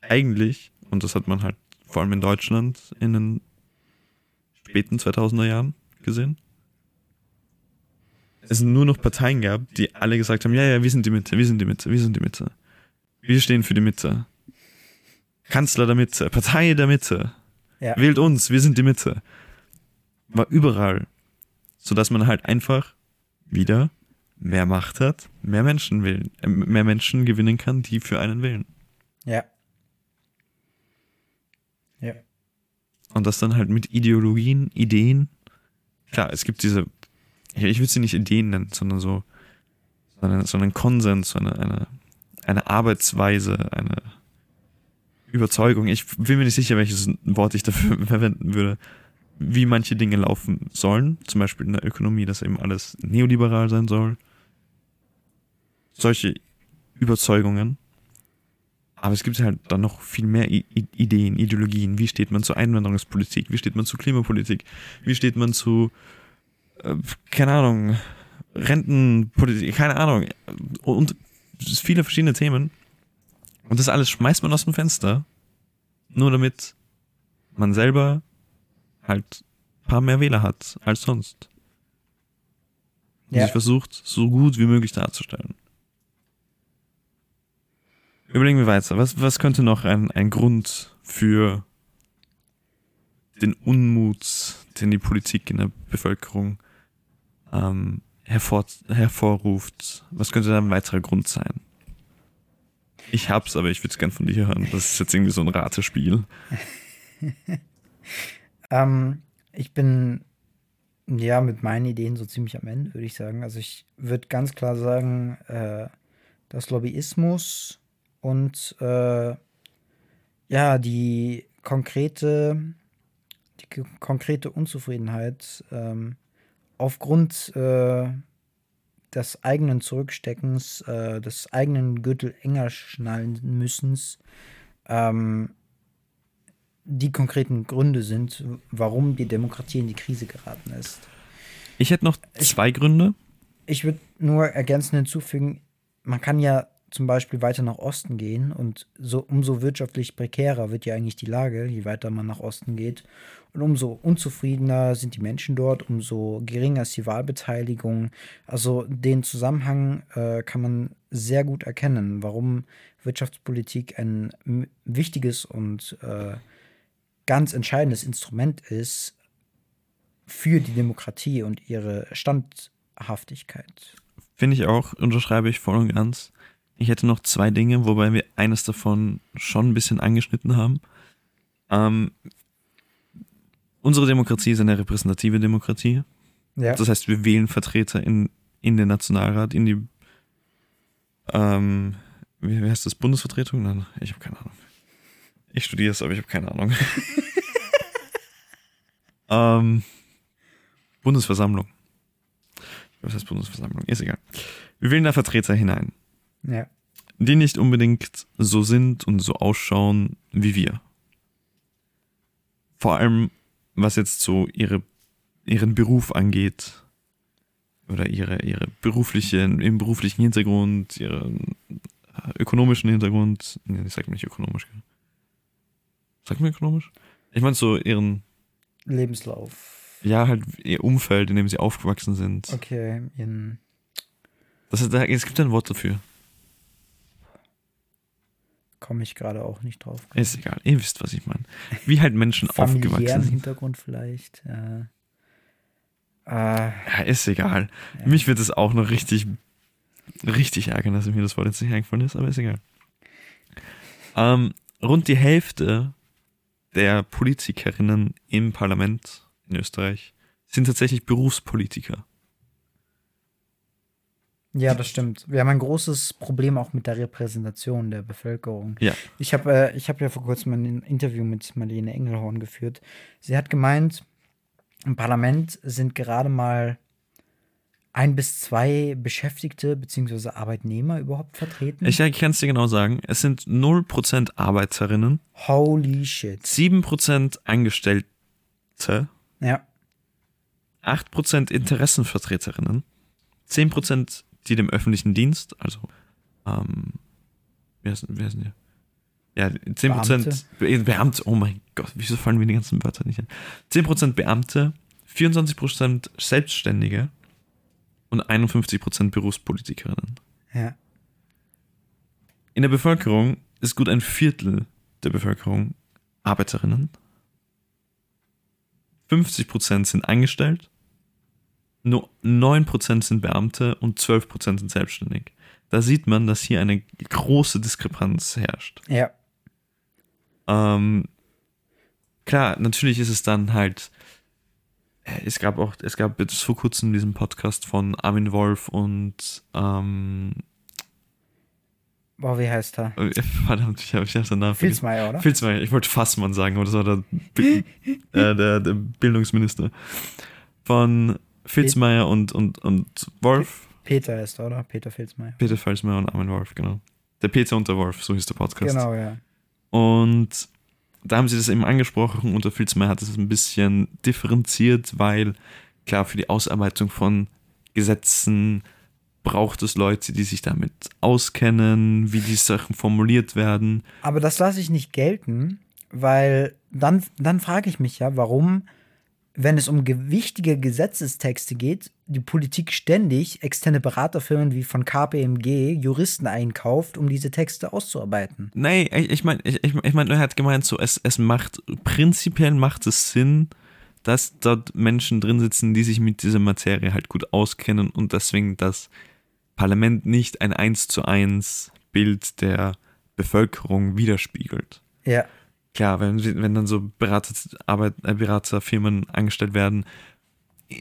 eigentlich, und das hat man halt vor allem in Deutschland in den späten 2000er Jahren gesehen, es nur noch Parteien gab, die alle gesagt haben, ja, ja, wir sind die Mitte, wir sind die Mitte, wir sind die Mitte. Wir stehen für die Mitte. Kanzler der Mitte, Partei der Mitte. Ja. Wählt uns, wir sind die Mitte. War überall. Sodass man halt einfach wieder mehr Macht hat, mehr Menschen wählen, äh, mehr Menschen gewinnen kann, die für einen wählen. Ja. Ja. Und das dann halt mit Ideologien, Ideen. Klar, es gibt diese, ich ich würde sie nicht Ideen nennen, sondern so, sondern, sondern Konsens, so eine, eine, eine Arbeitsweise, eine Überzeugung. Ich bin mir nicht sicher, welches Wort ich dafür verwenden würde, wie manche Dinge laufen sollen. Zum Beispiel in der Ökonomie, dass eben alles neoliberal sein soll. Solche Überzeugungen. Aber es gibt halt dann noch viel mehr I Ideen, Ideologien. Wie steht man zur Einwanderungspolitik? Wie steht man zu Klimapolitik? Wie steht man zu, äh, keine Ahnung, Rentenpolitik? Keine Ahnung. Und viele verschiedene Themen. Und das alles schmeißt man aus dem Fenster. Nur damit man selber halt ein paar mehr Wähler hat als sonst. Und Ja. sich versucht, so gut wie möglich darzustellen. Überlegen wir weiter. Was, was könnte noch ein, ein Grund für den Unmut, den die Politik in der Bevölkerung ähm, hervor, hervorruft, was könnte da ein weiterer Grund sein? Ich hab's, aber ich würde es gern von dir hören. Das ist jetzt irgendwie so ein Ratespiel. ähm, ich bin ja mit meinen Ideen so ziemlich am Ende, würde ich sagen. Also ich würde ganz klar sagen, äh, dass Lobbyismus und äh, ja, die konkrete, die konkrete Unzufriedenheit ähm, aufgrund äh, des eigenen Zurücksteckens, äh, des eigenen Gürtel enger schnallen müssens, ähm, die konkreten Gründe sind, warum die Demokratie in die Krise geraten ist. Ich hätte noch zwei ich, Gründe. Ich würde nur ergänzend hinzufügen, man kann ja zum Beispiel weiter nach Osten gehen und so umso wirtschaftlich prekärer wird ja eigentlich die Lage, je weiter man nach Osten geht. Und umso unzufriedener sind die Menschen dort, umso geringer ist die Wahlbeteiligung. Also den Zusammenhang äh, kann man sehr gut erkennen, warum Wirtschaftspolitik ein wichtiges und äh, ganz entscheidendes Instrument ist für die Demokratie und ihre Standhaftigkeit. Finde ich auch, unterschreibe ich voll und ganz. Ich hätte noch zwei Dinge, wobei wir eines davon schon ein bisschen angeschnitten haben. Ähm, unsere Demokratie ist eine repräsentative Demokratie. Ja. Das heißt, wir wählen Vertreter in, in den Nationalrat, in die, ähm, wie, heißt das, Bundesvertretung? Nein, ich habe keine Ahnung. Ich studiere es, aber ich habe keine Ahnung. ähm, Bundesversammlung. Was heißt Bundesversammlung? Ist egal. Wir wählen da Vertreter hinein. Ja. Die nicht unbedingt so sind und so ausschauen wie wir. Vor allem, was jetzt so ihre, ihren Beruf angeht. Oder ihre, ihre berufliche, im beruflichen Hintergrund, ihren äh, ökonomischen Hintergrund. Nee, ich sag nicht ökonomisch. Sag mir ökonomisch? Ich meine so ihren Lebenslauf. Ja, halt ihr Umfeld, in dem sie aufgewachsen sind. Okay, ihren. Das ist, es gibt ein Wort dafür komme ich gerade auch nicht drauf. Ist egal, ihr wisst, was ich meine. Wie halt Menschen aufgewachsen sind. Hintergrund vielleicht. Äh, äh, ja, ist egal. Ja. Mich wird es auch noch richtig, richtig ärgern, dass mir das Wort jetzt nicht eingefallen ist, aber ist egal. Ähm, rund die Hälfte der Politikerinnen im Parlament in Österreich sind tatsächlich Berufspolitiker. Ja, das stimmt. Wir haben ein großes Problem auch mit der Repräsentation der Bevölkerung. Ja. Ich habe äh, hab ja vor kurzem ein Interview mit Marlene Engelhorn geführt. Sie hat gemeint, im Parlament sind gerade mal ein bis zwei Beschäftigte bzw. Arbeitnehmer überhaupt vertreten. Ich, ich kann es dir genau sagen. Es sind 0% Arbeiterinnen. Holy shit. 7% Angestellte. Ja. 8% Interessenvertreterinnen. 10% die dem öffentlichen Dienst, also ähm, wer ist, wer denn hier? Ja, 10% Beamte. Beamte, oh mein Gott, wieso fallen mir die ganzen Wörter nicht ein? 10% Beamte, 24% Selbstständige und 51% Berufspolitikerinnen. Ja. In der Bevölkerung ist gut ein Viertel der Bevölkerung Arbeiterinnen. 50% sind angestellt nur 9% sind Beamte und 12% sind selbstständig. Da sieht man, dass hier eine große Diskrepanz herrscht. Ja. Ähm, klar, natürlich ist es dann halt. Äh, es gab auch, es gab bis vor kurzem diesen Podcast von Armin Wolf und ähm, Boah, wie heißt er? Verdammt, ich habe ich hab den Namen Filzmeier, oder? Filzmeier, ich wollte Fassmann sagen, aber das war der, äh, der, der Bildungsminister. Von Filzmeier und, und, und Wolf. Peter ist, oder? Peter Filzmeier. Peter Filzmeier und Armin Wolf, genau. Der Peter und der Wolf, so hieß der Podcast. Genau, ja. Und da haben sie das eben angesprochen und der Filzmeier hat es ein bisschen differenziert, weil klar, für die Ausarbeitung von Gesetzen braucht es Leute, die sich damit auskennen, wie die Sachen formuliert werden. Aber das lasse ich nicht gelten, weil dann, dann frage ich mich ja, warum wenn es um wichtige Gesetzestexte geht, die Politik ständig externe Beraterfirmen wie von KPMG Juristen einkauft, um diese Texte auszuarbeiten. Nein, ich meine, ich, ich mein, er hat gemeint, so, es, es macht, prinzipiell macht es Sinn, dass dort Menschen drin sitzen, die sich mit dieser Materie halt gut auskennen und deswegen das Parlament nicht ein 1 zu 1 Bild der Bevölkerung widerspiegelt. Ja. Klar, wenn, wenn dann so Berater, Arbeit, äh, Beraterfirmen angestellt werden,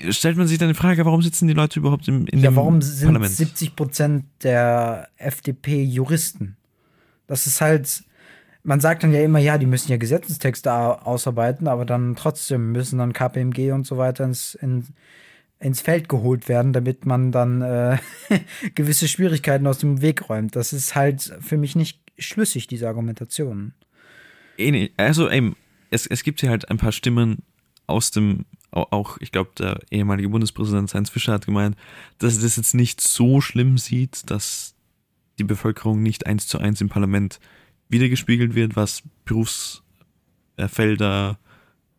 stellt man sich dann die Frage, warum sitzen die Leute überhaupt im, in Ja, warum sind Parlament? 70 Prozent der FDP Juristen? Das ist halt, man sagt dann ja immer, ja, die müssen ja Gesetzestexte ausarbeiten, aber dann trotzdem müssen dann KPMG und so weiter ins, in, ins Feld geholt werden, damit man dann äh, gewisse Schwierigkeiten aus dem Weg räumt. Das ist halt für mich nicht schlüssig, diese Argumentation. Also eben, es, es gibt hier halt ein paar Stimmen aus dem, au- auch, ich glaube, der ehemalige Bundespräsident Heinz Fischer hat gemeint, dass er das jetzt nicht so schlimm sieht, dass die Bevölkerung nicht eins zu eins im Parlament wiedergespiegelt wird, was Berufsfelder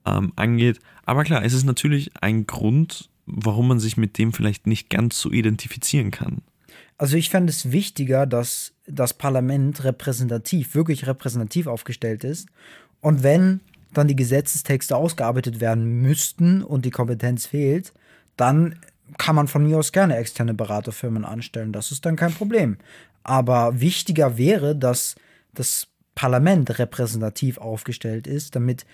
ähm, angeht. Aber klar, es ist natürlich ein Grund, warum man sich mit dem vielleicht nicht ganz so identifizieren kann. Also ich fände es wichtiger, dass das Parlament repräsentativ, wirklich repräsentativ aufgestellt ist. Und wenn dann die Gesetzestexte ausgearbeitet werden müssten und die Kompetenz fehlt, dann kann man von mir aus gerne externe Beraterfirmen anstellen. Das ist dann kein Problem. Aber wichtiger wäre, dass das Parlament repräsentativ aufgestellt ist, damit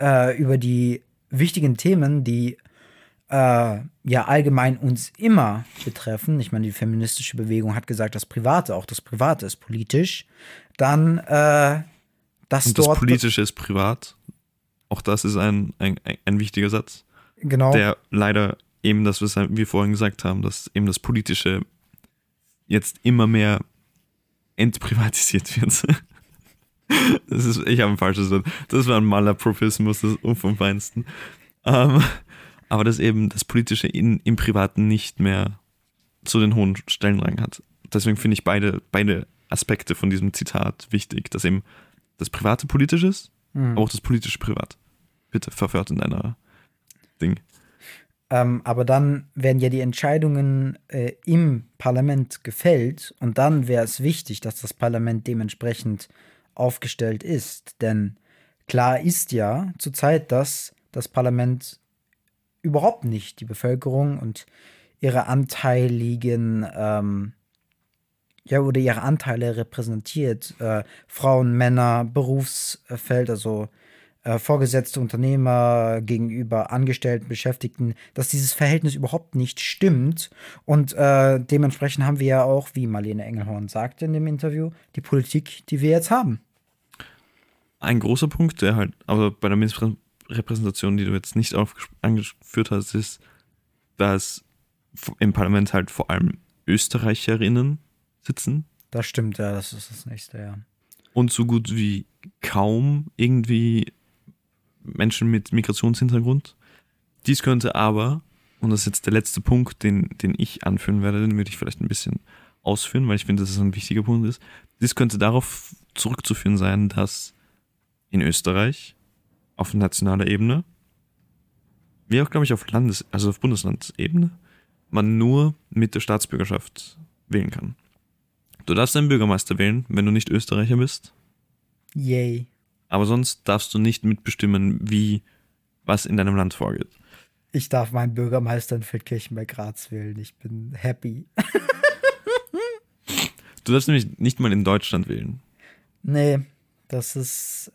äh, über die wichtigen Themen, die äh, ja allgemein uns immer betreffen, ich meine, die feministische Bewegung hat gesagt, das Private, auch das Private ist politisch, dann äh, dass Und das dort Politische ist privat. Auch das ist ein, ein, ein- wichtiger Satz. genau der leider eben das, was wir vorhin gesagt haben, dass eben das Politische jetzt immer mehr entprivatisiert wird. Das ist, ich habe ein falsches Wort. Das war ein Malerpropismus, das ist vom Feinsten. Aber dass eben das Politische in, im Privaten nicht mehr so den hohen Stellenrang hat. Deswegen finde ich beide, beide Aspekte von diesem Zitat wichtig, dass eben das Private politisch ist, Mhm. aber auch das Politische privat. Bitte verfört in deiner Ding. Ähm, aber dann werden ja die Entscheidungen äh, im Parlament gefällt und dann wäre es wichtig, dass das Parlament dementsprechend aufgestellt ist. Denn klar ist ja zurzeit, dass das Parlament überhaupt nicht die Bevölkerung und ihre anteiligen ähm, ja, oder ihre Anteile repräsentiert. Äh, Frauen, Männer, Berufsfeld, also äh, vorgesetzte Unternehmer gegenüber Angestellten, Beschäftigten, dass dieses Verhältnis überhaupt nicht stimmt. Und äh, dementsprechend haben wir ja auch, wie Marlene Engelhorn sagte in dem Interview, die Politik, die wir jetzt haben. Ein großer Punkt, der halt, aber bei der Repräsentation, die du jetzt nicht angeführt hast, ist, dass im Parlament halt vor allem Österreicherinnen sitzen Das stimmt, ja, das ist das nächste, ja. und so gut wie kaum irgendwie Menschen mit Migrationshintergrund. Dies könnte aber, und das ist jetzt der letzte Punkt, den, den ich anführen werde, den würde ich vielleicht ein bisschen ausführen, weil ich finde, dass es ein wichtiger Punkt ist. Dies könnte darauf zurückzuführen sein, dass in Österreich auf nationaler Ebene, wie auch, glaube ich, auf Landes-, also auf Bundeslandsebene, man nur mit der Staatsbürgerschaft wählen kann. Du darfst einen Bürgermeister wählen, wenn du nicht Österreicher bist. Yay. Aber sonst darfst du nicht mitbestimmen, wie was in deinem Land vorgeht. Ich darf meinen Bürgermeister in Feldkirchen bei Graz wählen. Ich bin happy. Du darfst nämlich nicht mal in Deutschland wählen. Nee, das ist.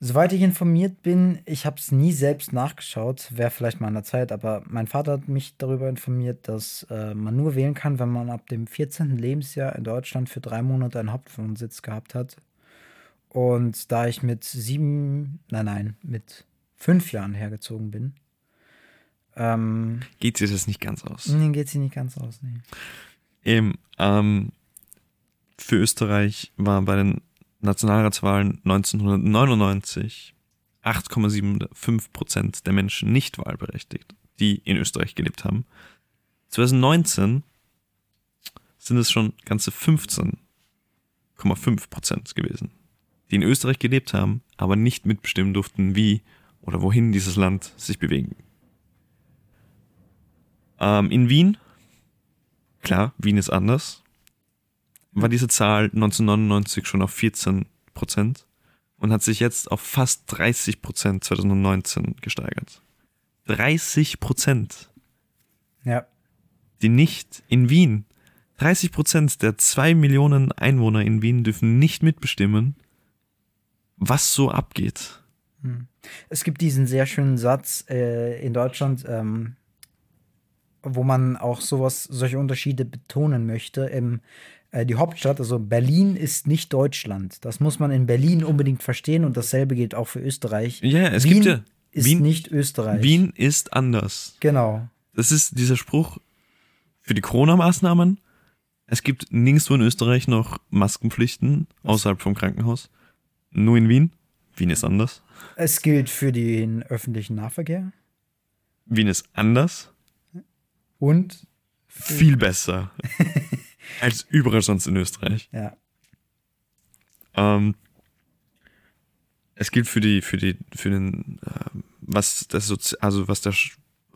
Soweit ich informiert bin, ich habe es nie selbst nachgeschaut, wäre vielleicht mal an der Zeit, aber mein Vater hat mich darüber informiert, dass äh, man nur wählen kann, wenn man ab dem 14. Lebensjahr in Deutschland für drei Monate einen Hauptwohnsitz gehabt hat. Und da ich mit sieben, nein, nein, mit fünf Jahren hergezogen bin, ähm, Geht sich das nicht ganz aus. nee, geht sie nicht ganz aus. Nee. Eben, ähm, für Österreich war bei den Nationalratswahlen 1999 8,75 Prozent der Menschen nicht wahlberechtigt, die in Österreich gelebt haben. 2019 sind es schon ganze 15,5 Prozent gewesen, die in Österreich gelebt haben, aber nicht mitbestimmen durften, wie oder wohin dieses Land sich bewegen. Ähm, in Wien Klar, Wien ist anders. War diese Zahl 1999 schon auf 14 Prozent und hat sich jetzt auf fast 30 Prozent 2019 gesteigert. 30 Prozent, Ja, die nicht in Wien 30 Prozent der zwei Millionen Einwohner in Wien dürfen nicht mitbestimmen, was so abgeht. Hm. Es gibt diesen sehr schönen Satz äh, in Deutschland, ähm, wo man auch sowas, solche Unterschiede betonen möchte. Im, die Hauptstadt, also Berlin ist nicht Deutschland. Das muss man in Berlin unbedingt verstehen und dasselbe gilt auch für Österreich. Ja, es Wien gibt ja. ist Wien, nicht Österreich. Wien ist anders. Genau. Das ist dieser Spruch für die Corona-Maßnahmen. Es gibt nirgendwo in Österreich noch Maskenpflichten außerhalb vom Krankenhaus. Nur in Wien. Wien ist anders. Es gilt für den öffentlichen Nahverkehr Wien ist anders. und Viel besser. als überall sonst in Österreich. ja. Ähm, es gilt für die, für die, für den, äh, was das Sozi also was der,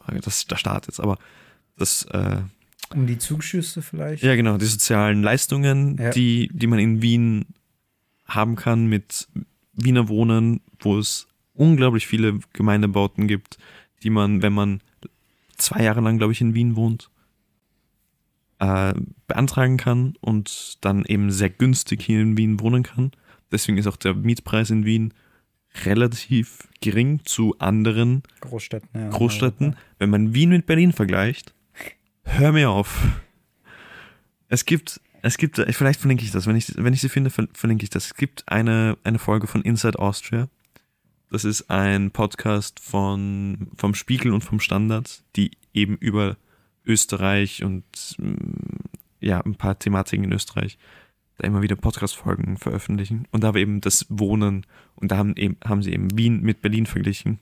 das ist der Staat jetzt, aber das, äh, Um die Zuschüsse vielleicht. ja genau, die sozialen Leistungen, Ja. die, die man in Wien haben kann mit Wiener Wohnen, wo es unglaublich viele Gemeindebauten gibt, die man, wenn man zwei Jahre lang, glaube ich, in Wien wohnt, äh, beantragen kann und dann eben sehr günstig hier in Wien wohnen kann. Deswegen ist auch der Mietpreis in Wien relativ gering zu anderen Großstädten. Ja, Großstädten. Wenn man Wien mit Berlin vergleicht, hör mir auf. Es gibt, es gibt, vielleicht verlinke ich das, wenn ich, wenn ich sie finde, ver- verlinke ich das. Es gibt eine, eine Folge von Inside Austria. Das ist ein Podcast von, vom Spiegel und vom Standard, die eben über Österreich und mm, ja, ein paar Thematiken in Österreich da immer wieder Podcast-Folgen veröffentlichen. Und da war eben das Wohnen und da haben, eben, haben sie eben Wien mit Berlin verglichen.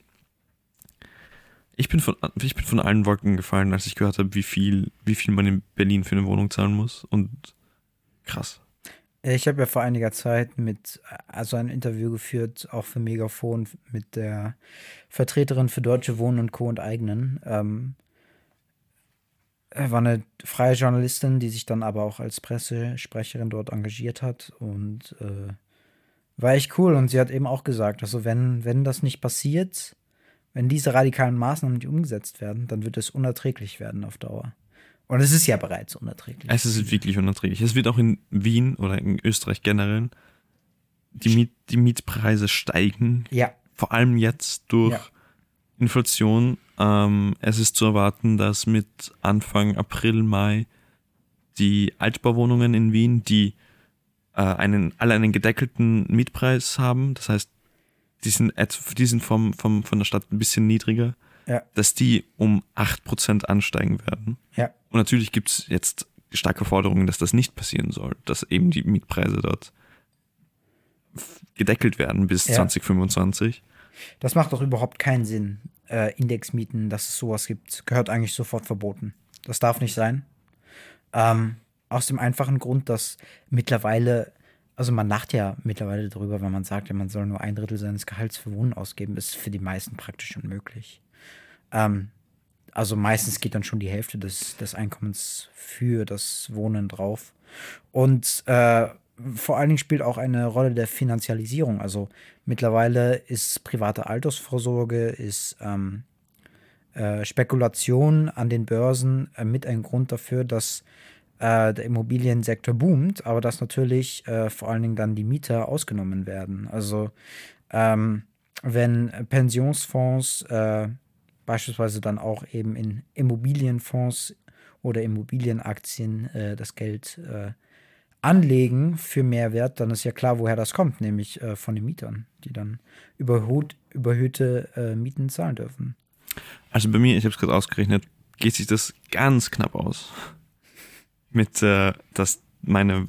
Ich bin, von, ich bin von allen Wolken gefallen, als ich gehört habe, wie viel, wie viel man in Berlin für eine Wohnung zahlen muss. Und krass. Ich habe ja vor einiger Zeit mit, also ein Interview geführt, auch für Megafon, mit der Vertreterin für Deutsche Wohnen und Co. und Eigenen. Ähm, war eine freie Journalistin, die sich dann aber auch als Pressesprecherin dort engagiert hat und äh, war echt cool. Und sie hat eben auch gesagt, also wenn, wenn das nicht passiert, wenn diese radikalen Maßnahmen nicht umgesetzt werden, dann wird es unerträglich werden auf Dauer. Und es ist ja bereits unerträglich. Es ist wirklich unerträglich. Es wird auch in Wien oder in Österreich generell die, Miet, die Mietpreise steigen. ja, Vor allem jetzt durch Ja. Inflation. Ähm, es ist zu erwarten, dass mit Anfang April, Mai die Altbauwohnungen in Wien, die äh, einen, alle einen gedeckelten Mietpreis haben, das heißt, die sind, die sind vom, vom, von der Stadt ein bisschen niedriger, Ja. dass die um 8% ansteigen werden. ja. Und natürlich gibt es jetzt starke Forderungen, dass das nicht passieren soll, dass eben die Mietpreise dort gedeckelt werden bis Ja. 2025. Das macht doch überhaupt keinen Sinn. Äh, Indexmieten, dass es sowas gibt, gehört eigentlich sofort verboten. Das darf nicht sein. Ähm, aus dem einfachen Grund, dass mittlerweile, also man lacht ja mittlerweile darüber, wenn man sagt, man soll nur ein Drittel seines Gehalts für Wohnen ausgeben, ist für die meisten praktisch unmöglich. Ähm, also meistens geht dann schon die Hälfte des, des Einkommens für das Wohnen drauf. Und äh, vor allen Dingen spielt auch eine Rolle der Finanzialisierung. Also mittlerweile ist private Altersvorsorge, ist ähm, äh, Spekulation an den Börsen äh, mit ein Grund dafür, dass äh, der Immobiliensektor boomt, aber dass natürlich äh, vor allen Dingen dann die Mieter ausgenommen werden. Also ähm, wenn Pensionsfonds äh, beispielsweise dann auch eben in Immobilienfonds oder Immobilienaktien äh, das Geld äh, anlegen für Mehrwert, dann ist ja klar, woher das kommt, nämlich äh, von den Mietern, die dann überhut, überhöhte äh, Mieten zahlen dürfen. Also bei mir, ich habe es gerade ausgerechnet, geht sich das ganz knapp aus. Mit, äh, dass meine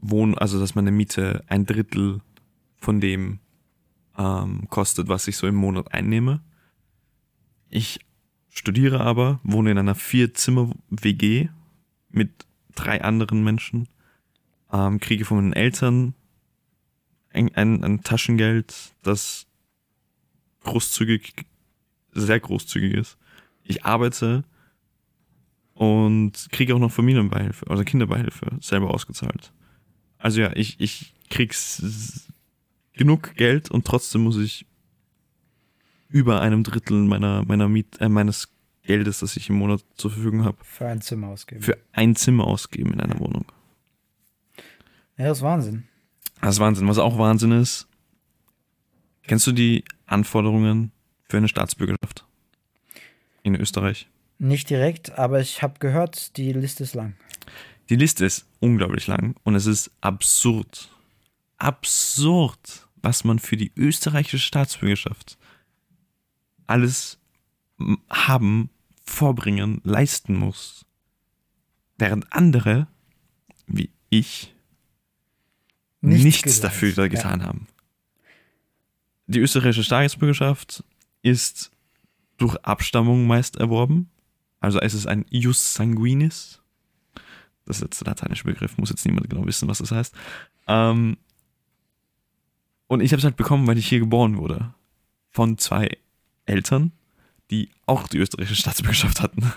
Wohn, also dass meine Miete ein Drittel von dem ähm, kostet, was ich so im Monat einnehme. Ich studiere aber, wohne in einer Vier-Zimmer-WG mit drei anderen Menschen, ähm, kriege von meinen Eltern ein, ein, ein Taschengeld, das großzügig sehr großzügig ist. Ich arbeite und kriege auch noch Familienbeihilfe oder Kinderbeihilfe selber ausgezahlt. Also ja, ich, ich krieg s- genug Geld und trotzdem muss ich über einem Drittel meiner, meiner Miet, äh, meines Geldes, das ich im Monat zur Verfügung habe, Für ein Zimmer ausgeben. für ein Zimmer ausgeben in einer Wohnung. Ja, das ist Wahnsinn. Das ist Wahnsinn. Was auch Wahnsinn ist, kennst du die Anforderungen für eine Staatsbürgerschaft in Österreich? Nicht direkt, aber ich habe gehört, die Liste ist lang. Die Liste ist unglaublich lang und es ist absurd. Absurd, was man für die österreichische Staatsbürgerschaft alles haben, vorbringen, leisten muss. Während andere, wie ich, nichts, geleistet. dafür getan haben. Die österreichische Staatsbürgerschaft ist durch Abstammung meist erworben. Also es ist ein Jus sanguinis. Das ist jetzt der lateinische Begriff, muss jetzt niemand genau wissen, was das heißt. Ähm, und ich habe es halt bekommen, weil ich hier geboren wurde. Von zwei Eltern, die auch die österreichische Staatsbürgerschaft hatten.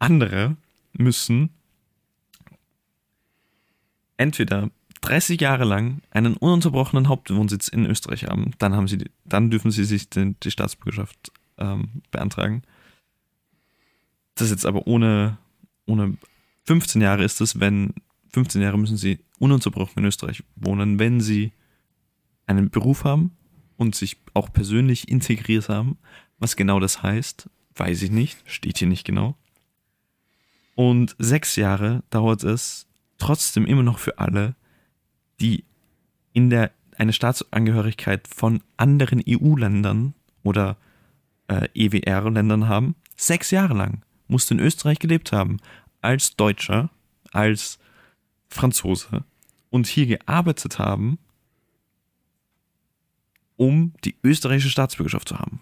Andere müssen entweder 30 Jahre lang einen ununterbrochenen Hauptwohnsitz in Österreich haben, dann haben sie, dann dürfen sie sich den, die Staatsbürgerschaft ähm, beantragen. Das ist jetzt aber ohne, ohne 15 Jahre ist es, wenn 15 Jahre müssen sie ununterbrochen in Österreich wohnen, wenn sie einen Beruf haben und sich auch persönlich integriert haben. Was genau das heißt, weiß ich nicht, steht hier nicht genau. Und sechs Jahre dauert es trotzdem immer noch für alle, die in der eine Staatsangehörigkeit von anderen EU-Ländern oder äh, EWR-Ländern haben. Sechs Jahre lang musst du in Österreich gelebt haben, als Deutscher, als Franzose und hier gearbeitet haben, um die österreichische Staatsbürgerschaft zu haben.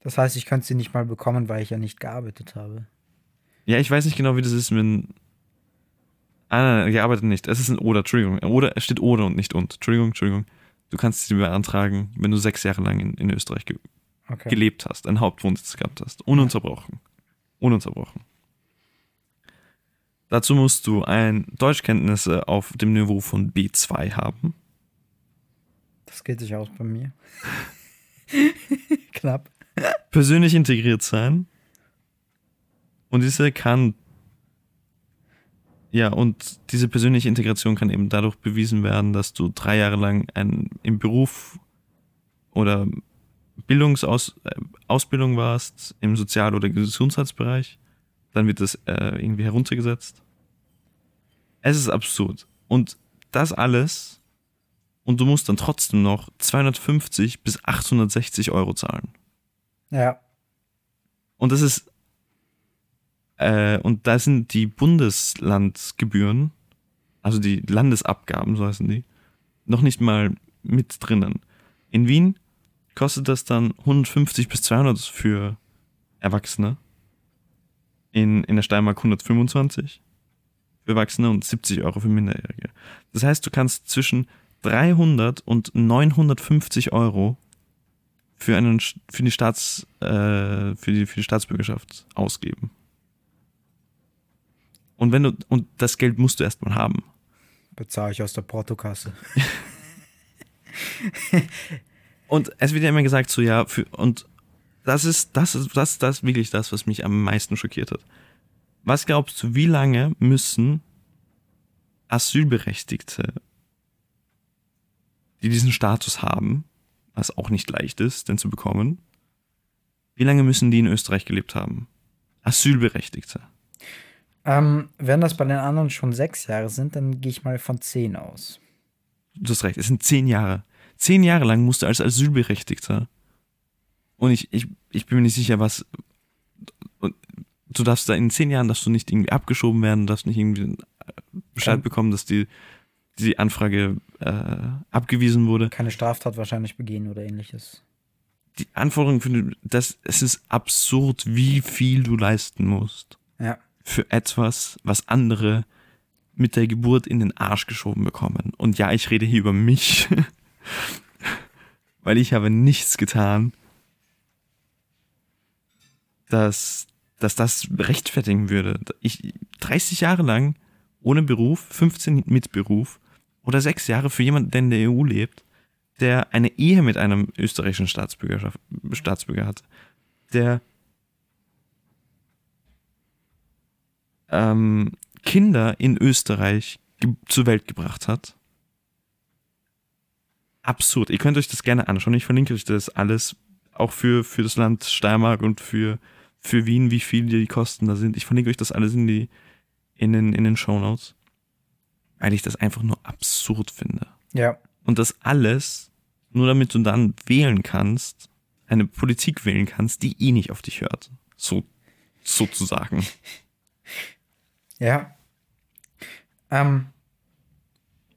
Das heißt, ich könnte sie nicht mal bekommen, weil ich ja nicht gearbeitet habe. Ja, ich weiß nicht genau, wie das ist, wenn. Ah, nein, nein, gearbeitet nicht. Es ist ein Oder, Entschuldigung. Oder, es steht Oder und nicht und. Entschuldigung, Entschuldigung. Du kannst sie beantragen, wenn du sechs Jahre lang in, in Österreich ge Okay. gelebt hast, einen Hauptwohnsitz gehabt hast. Ununterbrochen. Ununterbrochen. Dazu musst du ein Deutschkenntnisse auf dem Niveau von B2 haben. Das geht sich aus bei mir. Knapp. persönlich integriert sein. Und diese kann, ja, und diese persönliche Integration kann eben dadurch bewiesen werden, dass du drei Jahre lang ein, im Beruf oder Bildungsaus, äh, Ausbildung warst, im Sozial- oder Gesundheitsbereich. Dann wird das äh, irgendwie heruntergesetzt. Es ist absurd. Und das alles, und du musst dann trotzdem noch 250 bis 860 Euro zahlen. Ja. Und das ist, äh, und da sind die Bundeslandgebühren, also die Landesabgaben, so heißen die, noch nicht mal mit drinnen. In Wien kostet das dann 150 bis 200 für Erwachsene. In, in der Steiermark 125 für Erwachsene und 70 Euro für Minderjährige. Das heißt, du kannst zwischen 300 und 950 Euro für, einen, für, die Staats, äh, für, die, für die Staatsbürgerschaft ausgeben. Und wenn du, und das Geld musst du erstmal haben. Bezahle ich aus der Portokasse. Und es wird ja immer gesagt, so ja, für, und das ist, das ist, das, das ist wirklich das, was mich am meisten schockiert hat. Was glaubst du, wie lange müssen Asylberechtigte, die diesen Status haben, was auch nicht leicht ist, den zu bekommen, wie lange müssen die in Österreich gelebt haben? Asylberechtigte. Ähm, wenn das bei den anderen schon sechs Jahre sind, dann gehe ich mal von zehn aus. Du hast recht, es sind zehn Jahre. Zehn Jahre lang musst du als Asylberechtigter. Und ich, ich, ich bin mir nicht sicher, was. Und du darfst da in zehn Jahren darfst du nicht irgendwie abgeschoben werden, darfst nicht irgendwie Bescheid bekommen, dass die, die Anfrage äh, abgewiesen wurde. Keine Straftat wahrscheinlich begehen oder ähnliches. Die Anforderungen für die- das, es ist absurd, wie viel du leisten musst Ja. Für etwas, was andere mit der Geburt in den Arsch geschoben bekommen. Und ja, ich rede hier über mich, weil ich habe nichts getan, dass, dass das rechtfertigen würde. Ich 30 Jahre lang ohne Beruf, 15 mit Beruf oder sechs Jahre für jemanden, der in der EU lebt, der eine Ehe mit einem österreichischen Staatsbürger, Staatsbürger hat, der ähm, Kinder in Österreich zur Welt gebracht hat. Absurd. Ihr könnt euch das gerne anschauen. Ich verlinke euch das alles, auch für, für das Land Steiermark und für, für Wien, wie viel die Kosten da sind. Ich verlinke euch das alles in, die, in den, in den Show Notes. Weil ich das einfach nur absurd finde. Ja. Und das alles, nur damit du dann wählen kannst, eine Politik wählen kannst, die eh nicht auf dich hört. So, sozusagen. Ja. Ähm,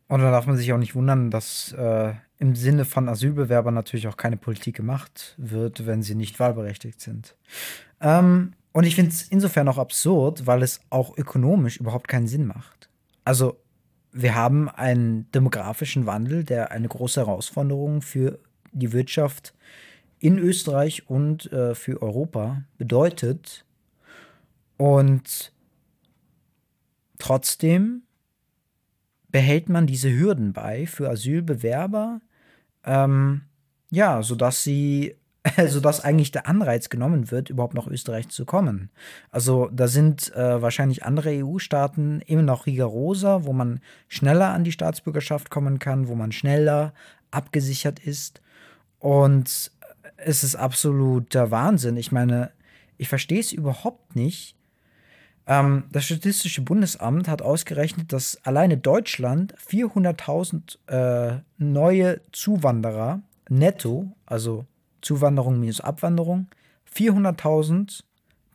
und da darf man sich auch nicht wundern, dass äh, im Sinne von Asylbewerbern natürlich auch keine Politik gemacht wird, wenn sie nicht wahlberechtigt sind. Ähm, und ich finde es insofern auch absurd, weil es auch ökonomisch überhaupt keinen Sinn macht. Also, wir haben einen demografischen Wandel, der eine große Herausforderung für die Wirtschaft in Österreich und äh, für Europa bedeutet. Und trotzdem behält man diese Hürden bei für Asylbewerber, ähm, ja, sodass sie, sodass eigentlich der Anreiz genommen wird, überhaupt nach Österreich zu kommen. Also da sind äh, wahrscheinlich andere EU-Staaten immer noch rigoroser, wo man schneller an die Staatsbürgerschaft kommen kann, wo man schneller abgesichert ist. Und es ist absoluter Wahnsinn. Ich meine, ich verstehe es überhaupt nicht, ähm, das Statistische Bundesamt hat ausgerechnet, dass alleine Deutschland 400.000 äh, neue Zuwanderer netto, also Zuwanderung minus Abwanderung, 400.000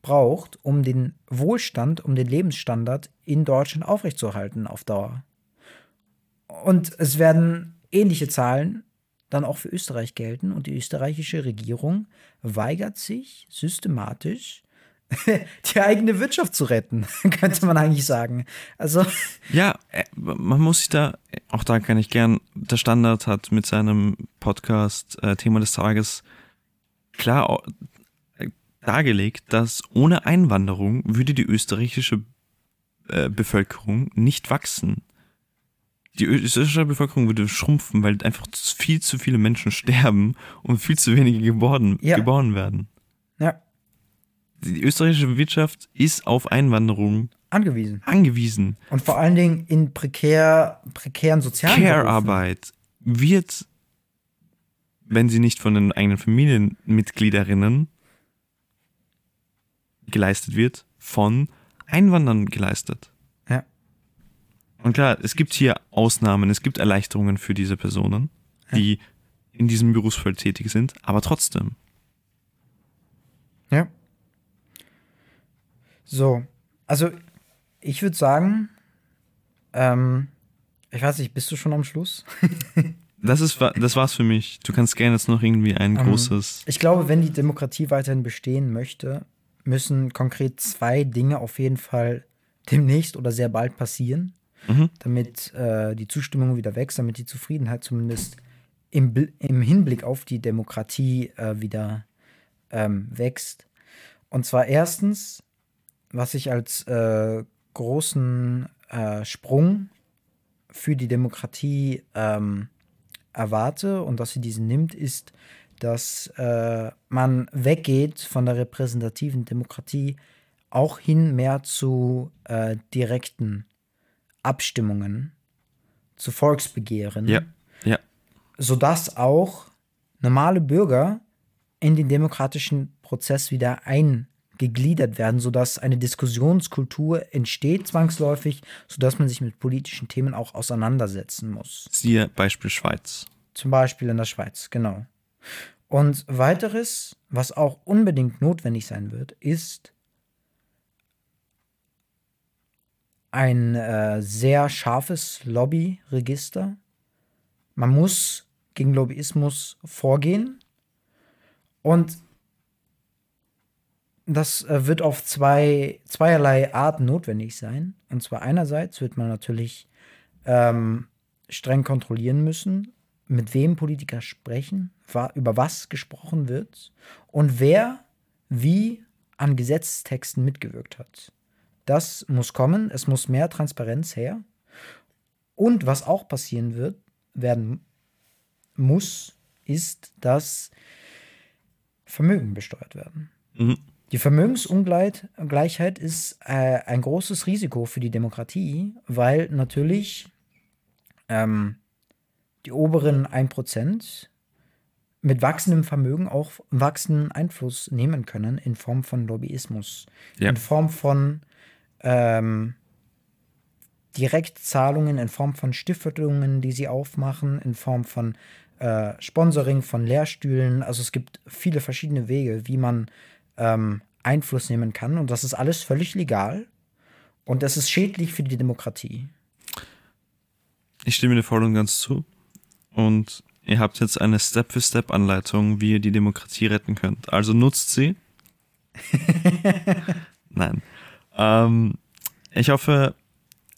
braucht, um den Wohlstand, um den Lebensstandard in Deutschland aufrechtzuerhalten auf Dauer. Und es werden ähnliche Zahlen dann auch für Österreich gelten und die österreichische Regierung weigert sich systematisch, die eigene Wirtschaft zu retten, könnte man eigentlich sagen. Also. Ja, äh, man muss sich da, auch da kann ich gern, der Standard hat mit seinem Podcast äh, Thema des Tages klar äh, dargelegt, dass ohne Einwanderung würde die österreichische äh, Bevölkerung nicht wachsen. Die österreichische Bevölkerung würde schrumpfen, weil einfach viel zu viele Menschen sterben und viel zu wenige geboren, ja. geboren werden. Ja die österreichische Wirtschaft ist auf Einwanderung angewiesen. Angewiesen. Und vor allen Dingen in prekär, prekären sozialen Care-Arbeit wird, wenn sie nicht von den eigenen Familienmitgliederinnen geleistet wird, von Einwanderern geleistet. Ja. Und klar, es gibt hier Ausnahmen, es gibt Erleichterungen für diese Personen, die ja. in diesem Berufsfeld tätig sind, aber trotzdem. Ja. So, also ich würde sagen, ähm, ich weiß nicht, bist du schon am Schluss? das, ist, das war's für mich. Du kannst gerne jetzt noch irgendwie ein ähm, großes. Ich glaube, wenn die Demokratie weiterhin bestehen möchte, müssen konkret zwei Dinge auf jeden Fall demnächst oder sehr bald passieren, mhm. damit äh, die Zustimmung wieder wächst, damit die Zufriedenheit zumindest im, im Hinblick auf die Demokratie äh, wieder ähm, wächst. Und zwar erstens was ich als äh, großen äh, Sprung für die Demokratie ähm, erwarte und dass sie diesen nimmt, ist, dass äh, man weggeht von der repräsentativen Demokratie auch hin mehr zu äh, direkten Abstimmungen, zu Volksbegehren, ja, ja. sodass auch normale Bürger in den demokratischen Prozess wieder ein gegliedert werden, sodass eine Diskussionskultur entsteht zwangsläufig, sodass man sich mit politischen Themen auch auseinandersetzen muss. Siehe Beispiel Schweiz. Zum Beispiel in der Schweiz, genau. Und weiteres, was auch unbedingt notwendig sein wird, ist ein äh, sehr scharfes Lobbyregister. Man muss gegen Lobbyismus vorgehen. Und das äh, wird auf zwei, zweierlei Arten notwendig sein. Und zwar einerseits wird man natürlich ähm, streng kontrollieren müssen, mit wem Politiker sprechen, über was gesprochen wird und wer wie an Gesetzestexten mitgewirkt hat. Das muss kommen, es muss mehr Transparenz her. Und was auch passieren wird, werden muss, ist, dass Vermögen besteuert werden. Mhm. Die Vermögensungleichheit ist äh, ein großes Risiko für die Demokratie, weil natürlich ähm, die oberen 1% mit wachsendem Vermögen auch wachsenden Einfluss nehmen können in Form von Lobbyismus, Ja. in Form von ähm, Direktzahlungen, in Form von Stiftungen, die sie aufmachen, in Form von äh, Sponsoring von Lehrstühlen. Also es gibt viele verschiedene Wege, wie man ähm, Einfluss nehmen kann. Und das ist alles völlig legal. Und das ist schädlich für die Demokratie. Ich stimme dir voll und ganz zu. Und ihr habt jetzt eine Step-für-Step-Anleitung, wie ihr die Demokratie retten könnt. Also nutzt sie. Nein. Ähm, ich hoffe,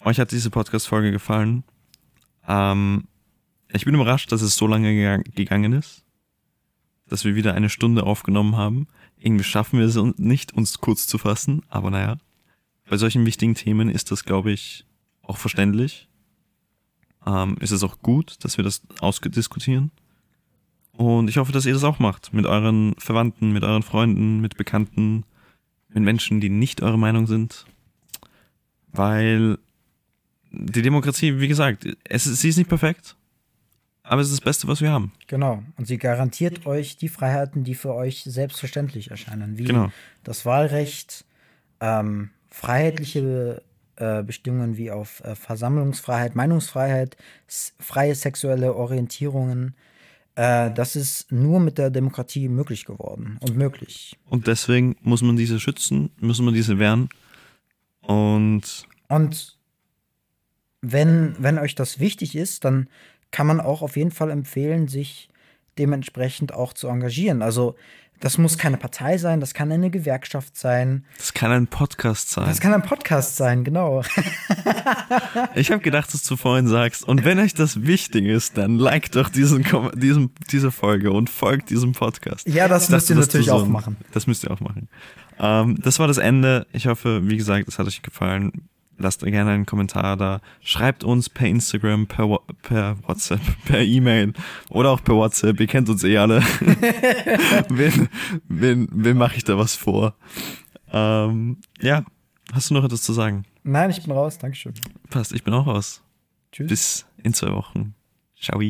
euch hat diese Podcast-Folge gefallen. Ähm, ich bin überrascht, dass es so lange gega- gegangen ist, dass wir wieder eine Stunde aufgenommen haben. Irgendwie schaffen wir es nicht, uns kurz zu fassen, aber naja. Bei solchen wichtigen Themen ist das, glaube ich, auch verständlich. Ähm, ist es auch gut, dass wir das ausdiskutieren. Und ich hoffe, dass ihr das auch macht. Mit euren Verwandten, mit euren Freunden, mit Bekannten, mit Menschen, die nicht eure Meinung sind. Weil die Demokratie, wie gesagt, es sie ist nicht perfekt, aber es ist das Beste, was wir haben. Genau. Und sie garantiert euch die Freiheiten, die für euch selbstverständlich erscheinen, wie Genau. das Wahlrecht, ähm, freiheitliche äh, Bestimmungen wie auf äh, Versammlungsfreiheit, Meinungsfreiheit, freie sexuelle Orientierungen. Äh, das ist nur mit der Demokratie möglich geworden und möglich. Und deswegen muss man diese schützen, muss man diese wehren. Und Und wenn, wenn euch das wichtig ist, dann kann man auch auf jeden Fall empfehlen, sich dementsprechend auch zu engagieren. Also das muss keine Partei sein, das kann eine Gewerkschaft sein, das kann ein Podcast sein. das kann ein Podcast sein, genau. Ich habe gedacht, dass du vorhin sagst, und wenn euch das wichtig ist, dann liked doch diesen, diesen, diese Folge und folgt diesem Podcast. Ja, das Ich müsst ihr das natürlich du auch so- machen. Das müsst ihr auch machen. Ähm, das war das Ende. Ich hoffe, wie gesagt, es hat euch gefallen. Lasst gerne einen Kommentar da. Schreibt uns per Instagram, per, per WhatsApp, per E-Mail oder auch per WhatsApp. Ihr kennt uns eh alle. wen wen, wen mache ich da was vor? Ähm, ja, hast du noch etwas zu sagen? Nein, ich bin raus, Dankeschön. Passt, ich bin auch raus. Tschüss. Bis in zwei Wochen. Ciao.